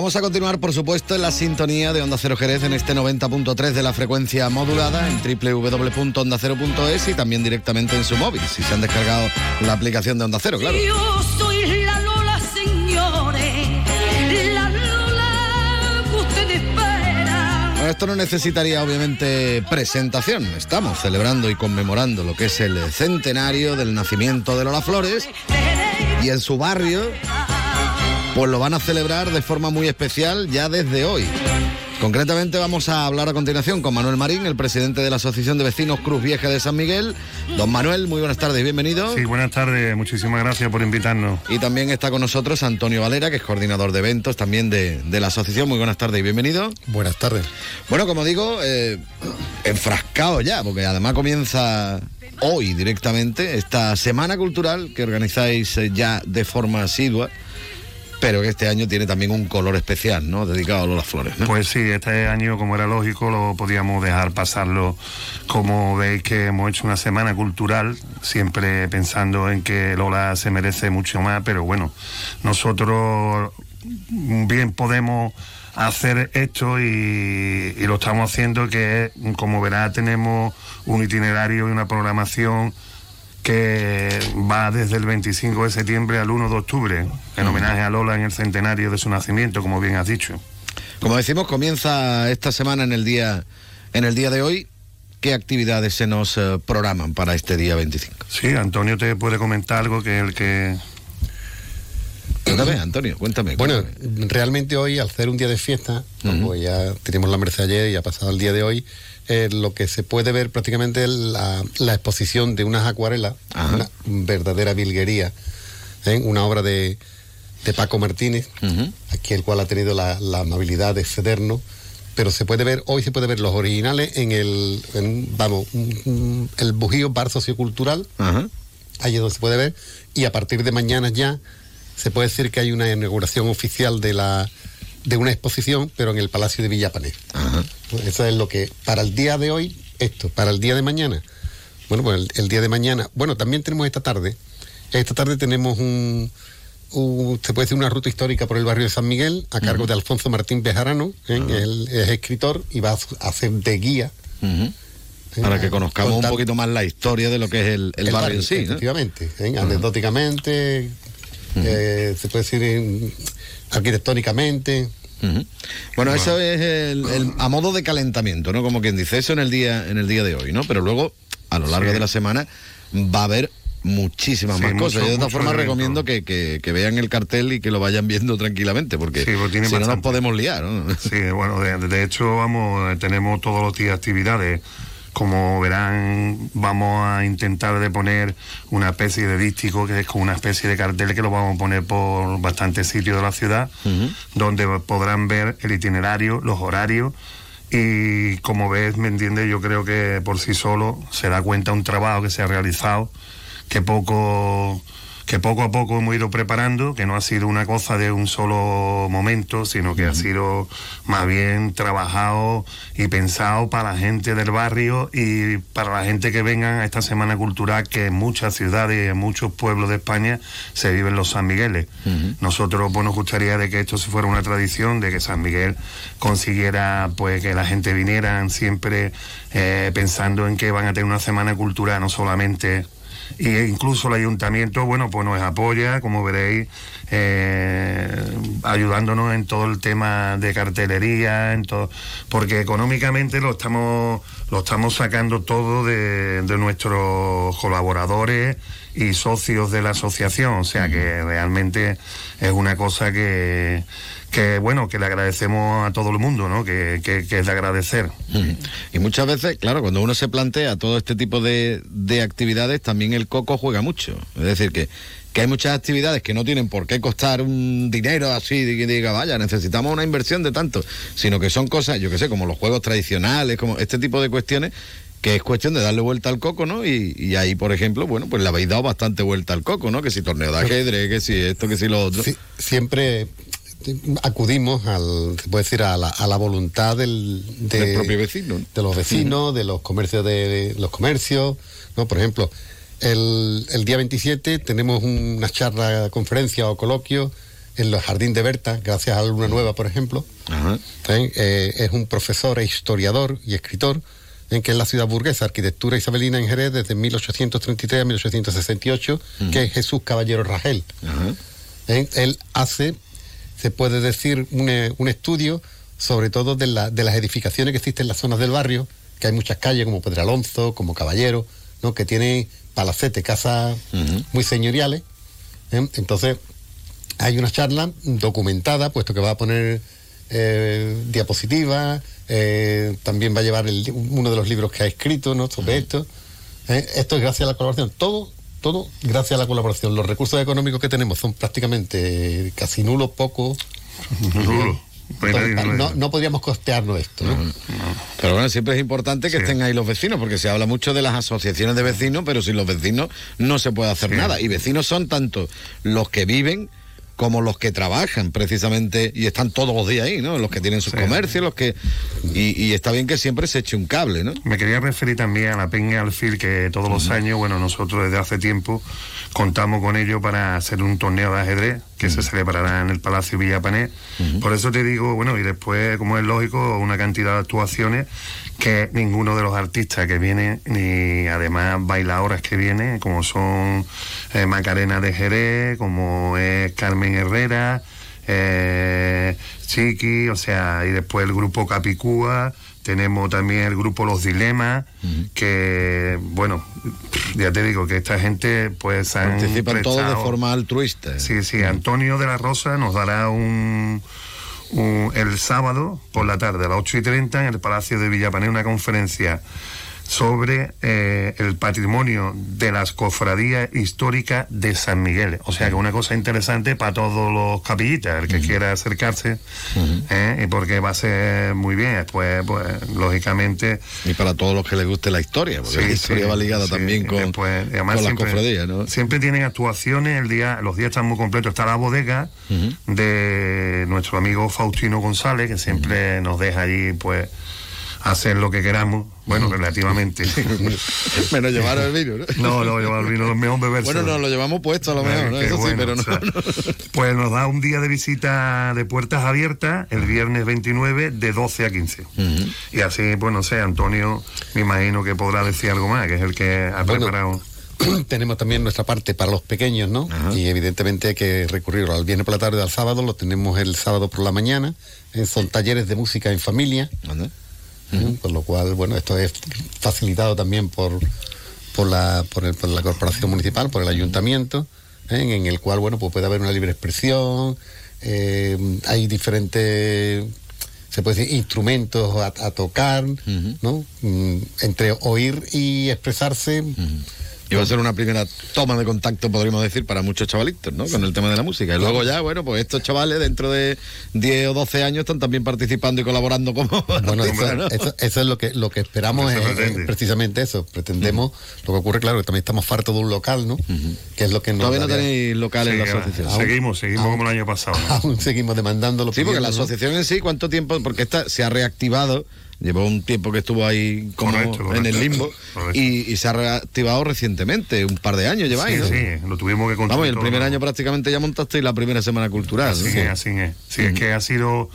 Vamos a continuar, por supuesto, en la sintonía de Onda Cero Jerez en este 90.3 de la frecuencia modulada en www.ondacero.es y también directamente en su móvil, si se han descargado la aplicación de Onda Cero, claro. Yo soy la Lola, señores. La Lola que usted espera. Bueno, esto no necesitaría obviamente presentación. Estamos celebrando y conmemorando lo que es el centenario del nacimiento de Lola Flores y en su barrio pues lo van a celebrar de forma muy especial ya desde hoy. Concretamente vamos a hablar a continuación con Manuel Marín, el presidente de la Asociación de Vecinos Cruz Vieja de San Miguel. Don Manuel, muy buenas tardes, bienvenido. Sí, buenas tardes, muchísimas gracias por invitarnos. Y también está con nosotros Antonio Valera, que es coordinador de eventos también de, de la asociación. Muy buenas tardes y bienvenido. Buenas tardes. Bueno, como digo, eh, enfrascado ya, porque además comienza hoy directamente esta semana cultural que organizáis eh, ya de forma asidua. Pero que este año tiene también un color especial, ¿no? Dedicado a Lola Flores. Pues sí, este año, como era lógico, lo podíamos dejar pasarlo. Como veis que hemos hecho una semana cultural, siempre pensando en que Lola se merece mucho más, pero bueno, nosotros bien podemos hacer esto y, y lo estamos haciendo, que como verá, tenemos un itinerario y una programación que va desde el 25 de septiembre al 1 de octubre, en homenaje a Lola en el centenario de su nacimiento, como bien has dicho. Como decimos, comienza esta semana en el día, en el día de hoy. ¿Qué actividades se nos eh, programan para este día 25? Sí, Antonio te puede comentar algo que el que... Cuéntame, Antonio, cuéntame. Bueno, realmente hoy, al ser un día de fiesta, como ya tenemos la merced ayer y ha pasado el día de hoy, eh, lo que se puede ver prácticamente es la, la exposición de unas acuarelas, una verdadera vilguería, ¿eh? una obra de, de Paco Martínez, aquí el cual ha tenido la, la amabilidad de cedernos, pero se puede ver, hoy se puede ver los originales en el, en, vamos, el Bujío Bar Sociocultural, ahí es donde se puede ver, y a partir de mañana ya se puede decir que hay una inauguración oficial de la de una exposición, pero en el Palacio de Villapané. Eso es lo que, para el día de hoy, esto, para el día de mañana. Bueno, pues el, el día de mañana, bueno, también tenemos esta tarde, esta tarde tenemos un, un- se puede decir una ruta histórica por el barrio de San Miguel, a cargo de Alfonso Martín Bejarano, ¿eh? él es escritor y va a hacer de guía. Para que conozcamos Contar- un poquito más la historia de lo que es el, el barrio en sí. Efectivamente, ¿eh? anecdóticamente, eh, se puede decir eh, arquitectónicamente. Bueno, eso es el, el- a modo de calentamiento, ¿no? Como quien dice eso en el día, en el día de hoy, ¿no? Pero luego, a lo largo Sí. de la semana, va a haber muchísimas Sí, más mucho- cosas. Yo de todas formas recomiendo que, que- que vean el cartel y que lo vayan viendo tranquilamente, porque Sí, pues si no nos podemos liar. ¿no? Sí, bueno, de, de hecho, vamos, tenemos todos los días actividades. Como verán, vamos a intentar de poner una especie de dístico, que es como una especie de cartel que lo vamos a poner por bastantes sitios de la ciudad, donde podrán ver el itinerario, los horarios. Y como ves, me entiendes, yo creo que por sí solo se da cuenta un trabajo que se ha realizado, que poco que poco a poco hemos ido preparando, que no ha sido una cosa de un solo momento, sino que ha sido más bien trabajado y pensado para la gente del barrio y para la gente que vengan a esta Semana Cultural que en muchas ciudades y en muchos pueblos de España se viven los San Migueles. Nosotros pues, nos gustaría de que esto se fuera una tradición, de que San Miguel consiguiera pues que la gente viniera siempre eh, pensando en que van a tener una Semana Cultural, no solamente y incluso el ayuntamiento, bueno, pues nos apoya, como veréis, eh, ayudándonos en todo el tema de cartelería, en todo, porque económicamente lo estamos, lo estamos sacando todo de, de nuestros colaboradores y socios de la asociación, o sea que realmente es una cosa que, que bueno, que le agradecemos a todo el mundo, ¿no? Que, que, que es de agradecer. Y muchas veces, claro, cuando uno se plantea todo este tipo de, de actividades, también el coco juega mucho. Es decir, que, que hay muchas actividades que no tienen por qué costar un dinero así, de que diga, vaya, necesitamos una inversión de tanto, sino que son cosas, yo qué sé, como los juegos tradicionales, como este tipo de cuestiones, que es cuestión de darle vuelta al coco, ¿no? Y, y ahí, por ejemplo, bueno, pues le habéis dado bastante vuelta al coco, ¿no? Que si torneo de ajedrez, que si esto, que si lo otro. Sí, siempre acudimos al, se puede decir, a la, a la voluntad del, de, Del propio vecino, ¿no? de los vecinos, de los comercios de, los comercios, ¿no? Por ejemplo, el, el día 27 tenemos una charla, conferencia o coloquio en el Jardín de Berta, gracias a Luna Nueva, por ejemplo. ¿Eh? Eh, es un profesor e historiador y escritor en que es la ciudad burguesa, arquitectura isabelina en Jerez desde 1833 a 1868, que es Jesús Caballero Rangel. ¿Eh? Él hace, se puede decir, un, eh, un estudio sobre todo de, la- de las edificaciones que existen en las zonas del barrio, que hay muchas calles como Pedralonzo, como Caballero, ¿no? que tienen palacete, casas muy señoriales. ¿eh? Entonces, hay una charla documentada, puesto que va a poner eh, diapositivas, eh, también va a llevar el- uno de los libros que ha escrito ¿no? sobre esto. Esto es gracias a la colaboración. Todo, todo gracias a la colaboración. Los recursos económicos que tenemos son prácticamente casi nulos, pocos. Nulo. Entonces, pa- no, no podríamos costearnos esto. ¿no? Pero bueno, siempre es importante que estén ahí los vecinos, porque se habla mucho de las asociaciones de vecinos, pero sin los vecinos no se puede hacer nada. Y vecinos son tanto los que viven como los que trabajan precisamente y están todos los días ahí, ¿no? Los que tienen sus comercios, los que... Y, y está bien que siempre se eche un cable, ¿no? Me quería referir también a la Peña Alfil, que todos los años, bueno, nosotros desde hace tiempo contamos con ello para hacer un torneo de ajedrez que se celebrará en el Palacio Villapané. Por eso te digo, bueno, y después, como es lógico, una cantidad de actuaciones que ninguno de los artistas que vienen, ni además bailadoras que vienen, como son eh, Macarena de Jerez, como es Carmen Herrera, eh, Chiqui, o sea, y después el grupo Capicúa, tenemos también el grupo Los Dilemas, que, bueno, ya te digo que esta gente pues han Participan todos de prestado- forma altruista. Sí, sí, Antonio de la Rosa nos dará un, un- el sábado por la tarde a las 8 y 30 en el Palacio de Villapané una conferencia sobre eh, el patrimonio de las cofradías históricas de San Miguel. O sea que una cosa interesante para todos los capillitas, el que quiera acercarse, ¿eh? y porque va a ser muy bien. Después, pues, lógicamente... Y para todos los que les guste la historia, porque la historia va ligada también con, Después, y con además las siempre- cofradías, ¿no? Siempre tienen actuaciones, el día, los días están muy completos. Está la bodega de nuestro amigo Faustino González, que siempre nos deja allí, pues, hacer lo que queramos. Bueno, relativamente. Menos llevar el vino, ¿no? No, no, llevar el vino, es mejor beberse. Bueno, nos lo llevamos puesto a lo mejor, ¿no? Qué Eso sí, bueno, pero no. o sea, Pues nos da un día de visita de puertas abiertas el viernes 29 de 12 a 15. Y así, pues no sé, Antonio me imagino que podrá decir algo más, que es el que ha Bueno, preparado. tenemos también nuestra parte para los pequeños, ¿no? Y evidentemente hay que recurrir al viernes por la tarde al sábado, lo tenemos el sábado por la mañana, eh, son talleres de música en familia, ¿eh? por lo cual, bueno, esto es facilitado también por, por la, por, el- por la corporación municipal, por el ayuntamiento, ¿eh? en el cual bueno pues puede haber una libre expresión, eh, hay diferentes se puede decir instrumentos a, a tocar, ¿no? Mm, entre oír y expresarse. Va a ser una primera toma de contacto, podríamos decir, para muchos chavalitos, ¿no? Con el tema de la música. Y luego ya, bueno, pues estos chavales dentro de 10 o 12 años están también participando y colaborando como Bueno, eso, ¿no? eso- eso es lo que lo que esperamos, es, es precisamente eso. Pretendemos, lo que ocurre, claro, que también estamos fartos de un local, ¿no? Que es lo que nos Todavía no daría- tenéis local en la Sí, asociación. Aún- Seguimos, seguimos como el año pasado. Aún seguimos demandándolo. Sí, porque la asociación en sí, ¿cuánto tiempo? Porque esta se ha reactivado, llevó un tiempo que estuvo ahí como Correcto, correcto. en el limbo y, y se ha reactivado recientemente, un par de años lleváis, Sí, ¿no? sí, lo tuvimos que construir Vamos, y el primer año prácticamente ya montasteis la primera semana cultural. Así ¿no? es, así es. Sí, es que ha sido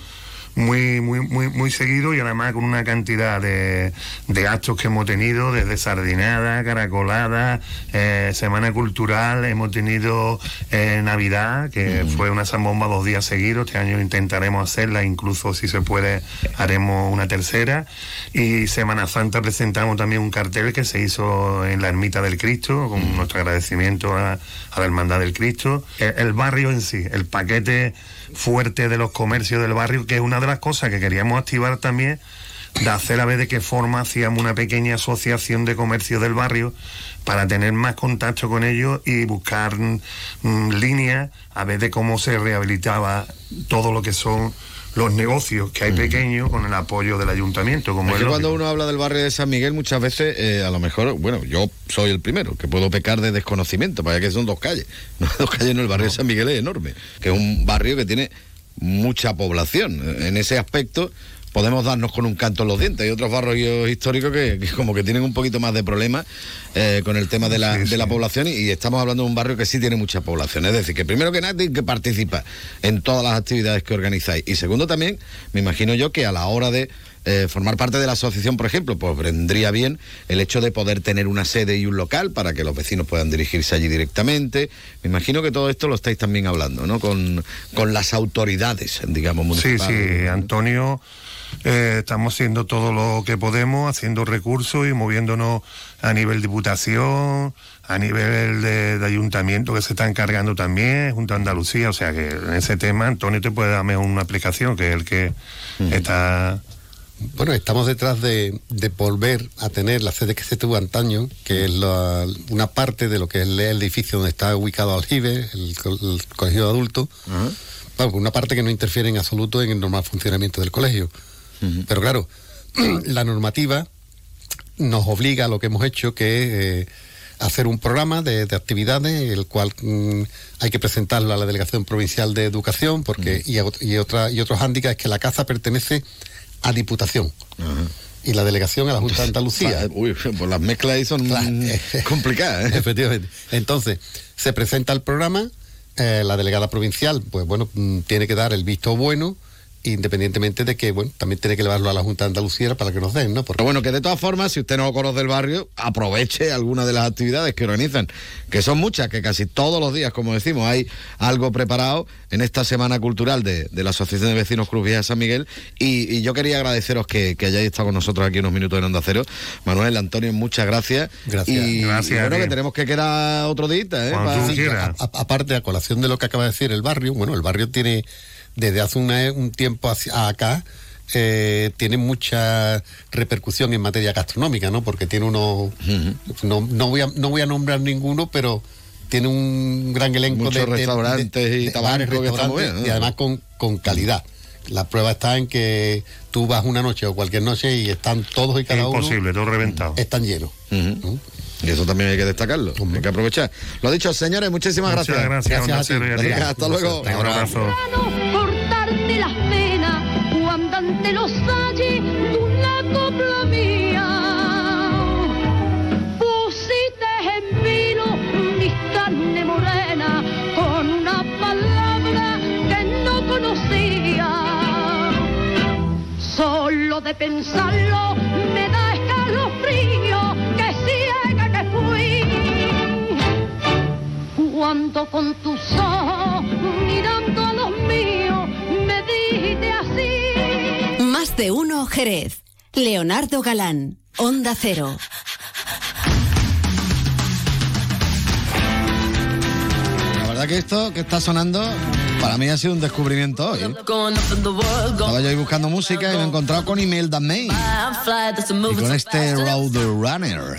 muy, muy, muy, muy seguido y además con una cantidad de, de actos que hemos tenido, desde sardinada, caracolada, eh, semana cultural, hemos tenido eh, Navidad, que fue una zambomba dos días seguidos, este año intentaremos hacerla, incluso si se puede haremos una tercera, y Semana Santa presentamos también un cartel que se hizo en la Ermita del Cristo, con nuestro agradecimiento a, a la Hermandad del Cristo, el, el barrio en sí, el paquete fuerte de los comercios del barrio, que es una de las cosas que queríamos activar también, de hacer a ver de qué forma hacíamos una pequeña asociación de comercio del barrio para tener más contacto con ellos y buscar mm, líneas a ver de cómo se rehabilitaba todo lo que son los negocios que hay pequeños con el apoyo del ayuntamiento. Como Es que cuando uno habla del barrio de San Miguel, muchas veces, eh, a lo mejor, bueno, yo soy el primero, que puedo pecar de desconocimiento, para que son dos calles. No, dos calles no, el barrio de San Miguel es enorme, que es un barrio que tiene mucha población. En ese aspecto podemos darnos con un canto en los dientes. Hay otros barrios históricos que, que como que tienen un poquito más de problemas eh, con el tema de la, de la población y, y estamos hablando de un barrio que sí tiene mucha población. Es decir, que primero que nada tiene que participar en todas las actividades que organizáis. Y segundo también, me imagino yo que a la hora de eh, formar parte de la asociación, por ejemplo, pues vendría bien el hecho de poder tener una sede y un local para que los vecinos puedan dirigirse allí directamente. Me imagino que todo esto lo estáis también hablando, ¿no? Con, con las autoridades, digamos, Sí, municipales. sí, Antonio, eh, estamos haciendo todo lo que podemos, haciendo recursos y moviéndonos a nivel diputación, a nivel de, de ayuntamiento que se está encargando también, junto a Andalucía, o sea que en ese tema Antonio te puede darme una aplicación, que es el que está... Bueno, estamos detrás de, de volver a tener la sede que se tuvo antaño, que es la- una parte de lo que es el edificio donde está ubicado Aljibe, el, el colegio de adultos. Vamos, una parte que no interfiere en absoluto en el normal funcionamiento del colegio. Pero claro, la normativa nos obliga a lo que hemos hecho, que es eh, hacer un programa de, de actividades, el cual mm, hay que presentarlo a la Delegación Provincial de Educación, porque y, a y otra, y otro hándicap es que la casa pertenece a Diputación. Y la delegación a la Junta de Andalucía. Uy, pues las mezclas ahí son complicadas. ¿eh? Efectivamente. Entonces, se presenta el programa, eh, la delegada provincial, pues bueno, mm, tiene que dar el visto bueno, independientemente de que, bueno, también tiene que llevarlo a la Junta de Andalucía para que nos den, ¿no? Porque Pero bueno, que de todas formas, si usted no conoce el barrio, aproveche alguna de las actividades que organizan, que son muchas, que casi todos los días, como decimos, hay algo preparado en esta Semana Cultural de, de la Asociación de Vecinos Cruz Vieja de San Miguel. Y, y yo quería agradeceros que, que hayáis estado con nosotros aquí unos minutos en Onda Cero. Manuel, Antonio, muchas gracias. Gracias. Y, Gracias, y bueno, que tenemos que quedar otro día, ¿eh? Pa- Sí, a- a- aparte, a colación de lo que acaba de decir el barrio, bueno, el barrio tiene, desde hace una- un tiempo hacia acá, eh, tiene mucha repercusión en materia gastronómica, ¿no? Porque tiene unos, no, no, voy a, no voy a nombrar ninguno, pero tiene un gran elenco Muchos de, de- restaurantes de- y de bares, restaurantes, bien, ¿no? y además con, con calidad. La prueba está en que tú vas una noche o cualquier noche y están todos y cada Imposible, uno. todo reventado. Están llenos. Y eso también hay que destacarlo, hay que aprovechar. Lo dicho, señores, muchísimas Muchas gracias. gracias, ti. Venga, hasta luego. Un abrazo. cortarte las venas cuando ante los halles de una copla mía pusiste en vilo mis carne morena con una palabra que no conocía solo de pensarlo me da cuando con tus ojos mirando a los míos me dijiste así. Más de uno Jerez. Leonardo Galán, Onda Cero. La verdad que esto que está sonando para mí ha sido un descubrimiento hoy. Estaba yo ahí buscando música y me he encontrado con Imelda May. Y con este Road Runner.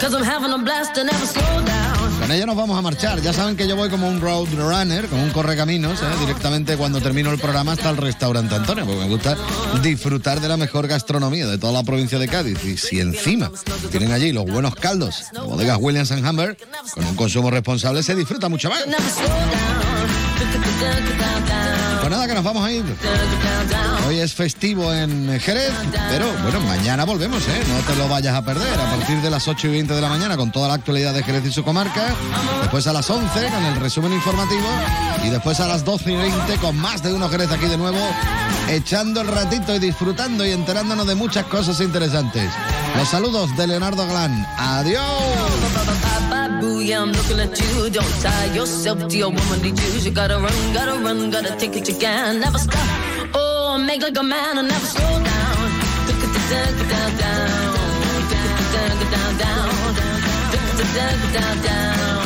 Con ella nos vamos a marchar. Ya saben que yo voy como un roadrunner, como un correcaminos, ¿eh? directamente cuando termino el programa hasta el restaurante Antonio, porque me gusta disfrutar de la mejor gastronomía de toda la provincia de Cádiz. Y si encima tienen allí los buenos caldos de bodegas Williams and Humber, con un consumo responsable se disfruta mucho más. Pues nada, que nos vamos a ir. Hoy es festivo en Jerez, pero bueno, mañana volvemos, ¿eh? No te lo vayas a perder. A partir de las 8 y 20 de la mañana con toda la actualidad de Jerez y su comarca. Después a las 11 con el resumen informativo. Y después a las 12 y 20 con más de uno Jerez aquí de nuevo, echando el ratito y disfrutando y enterándonos de muchas cosas interesantes. Los saludos de Leonardo Glán. Adiós. Boo, yeah, I'm looking at you. Don't tie yourself to your womanly dues. You gotta run, gotta run, gotta take it you can. Never stop. Oh, make like a man and never slow down. Down. Down, down, down, down. Down, down, down, down.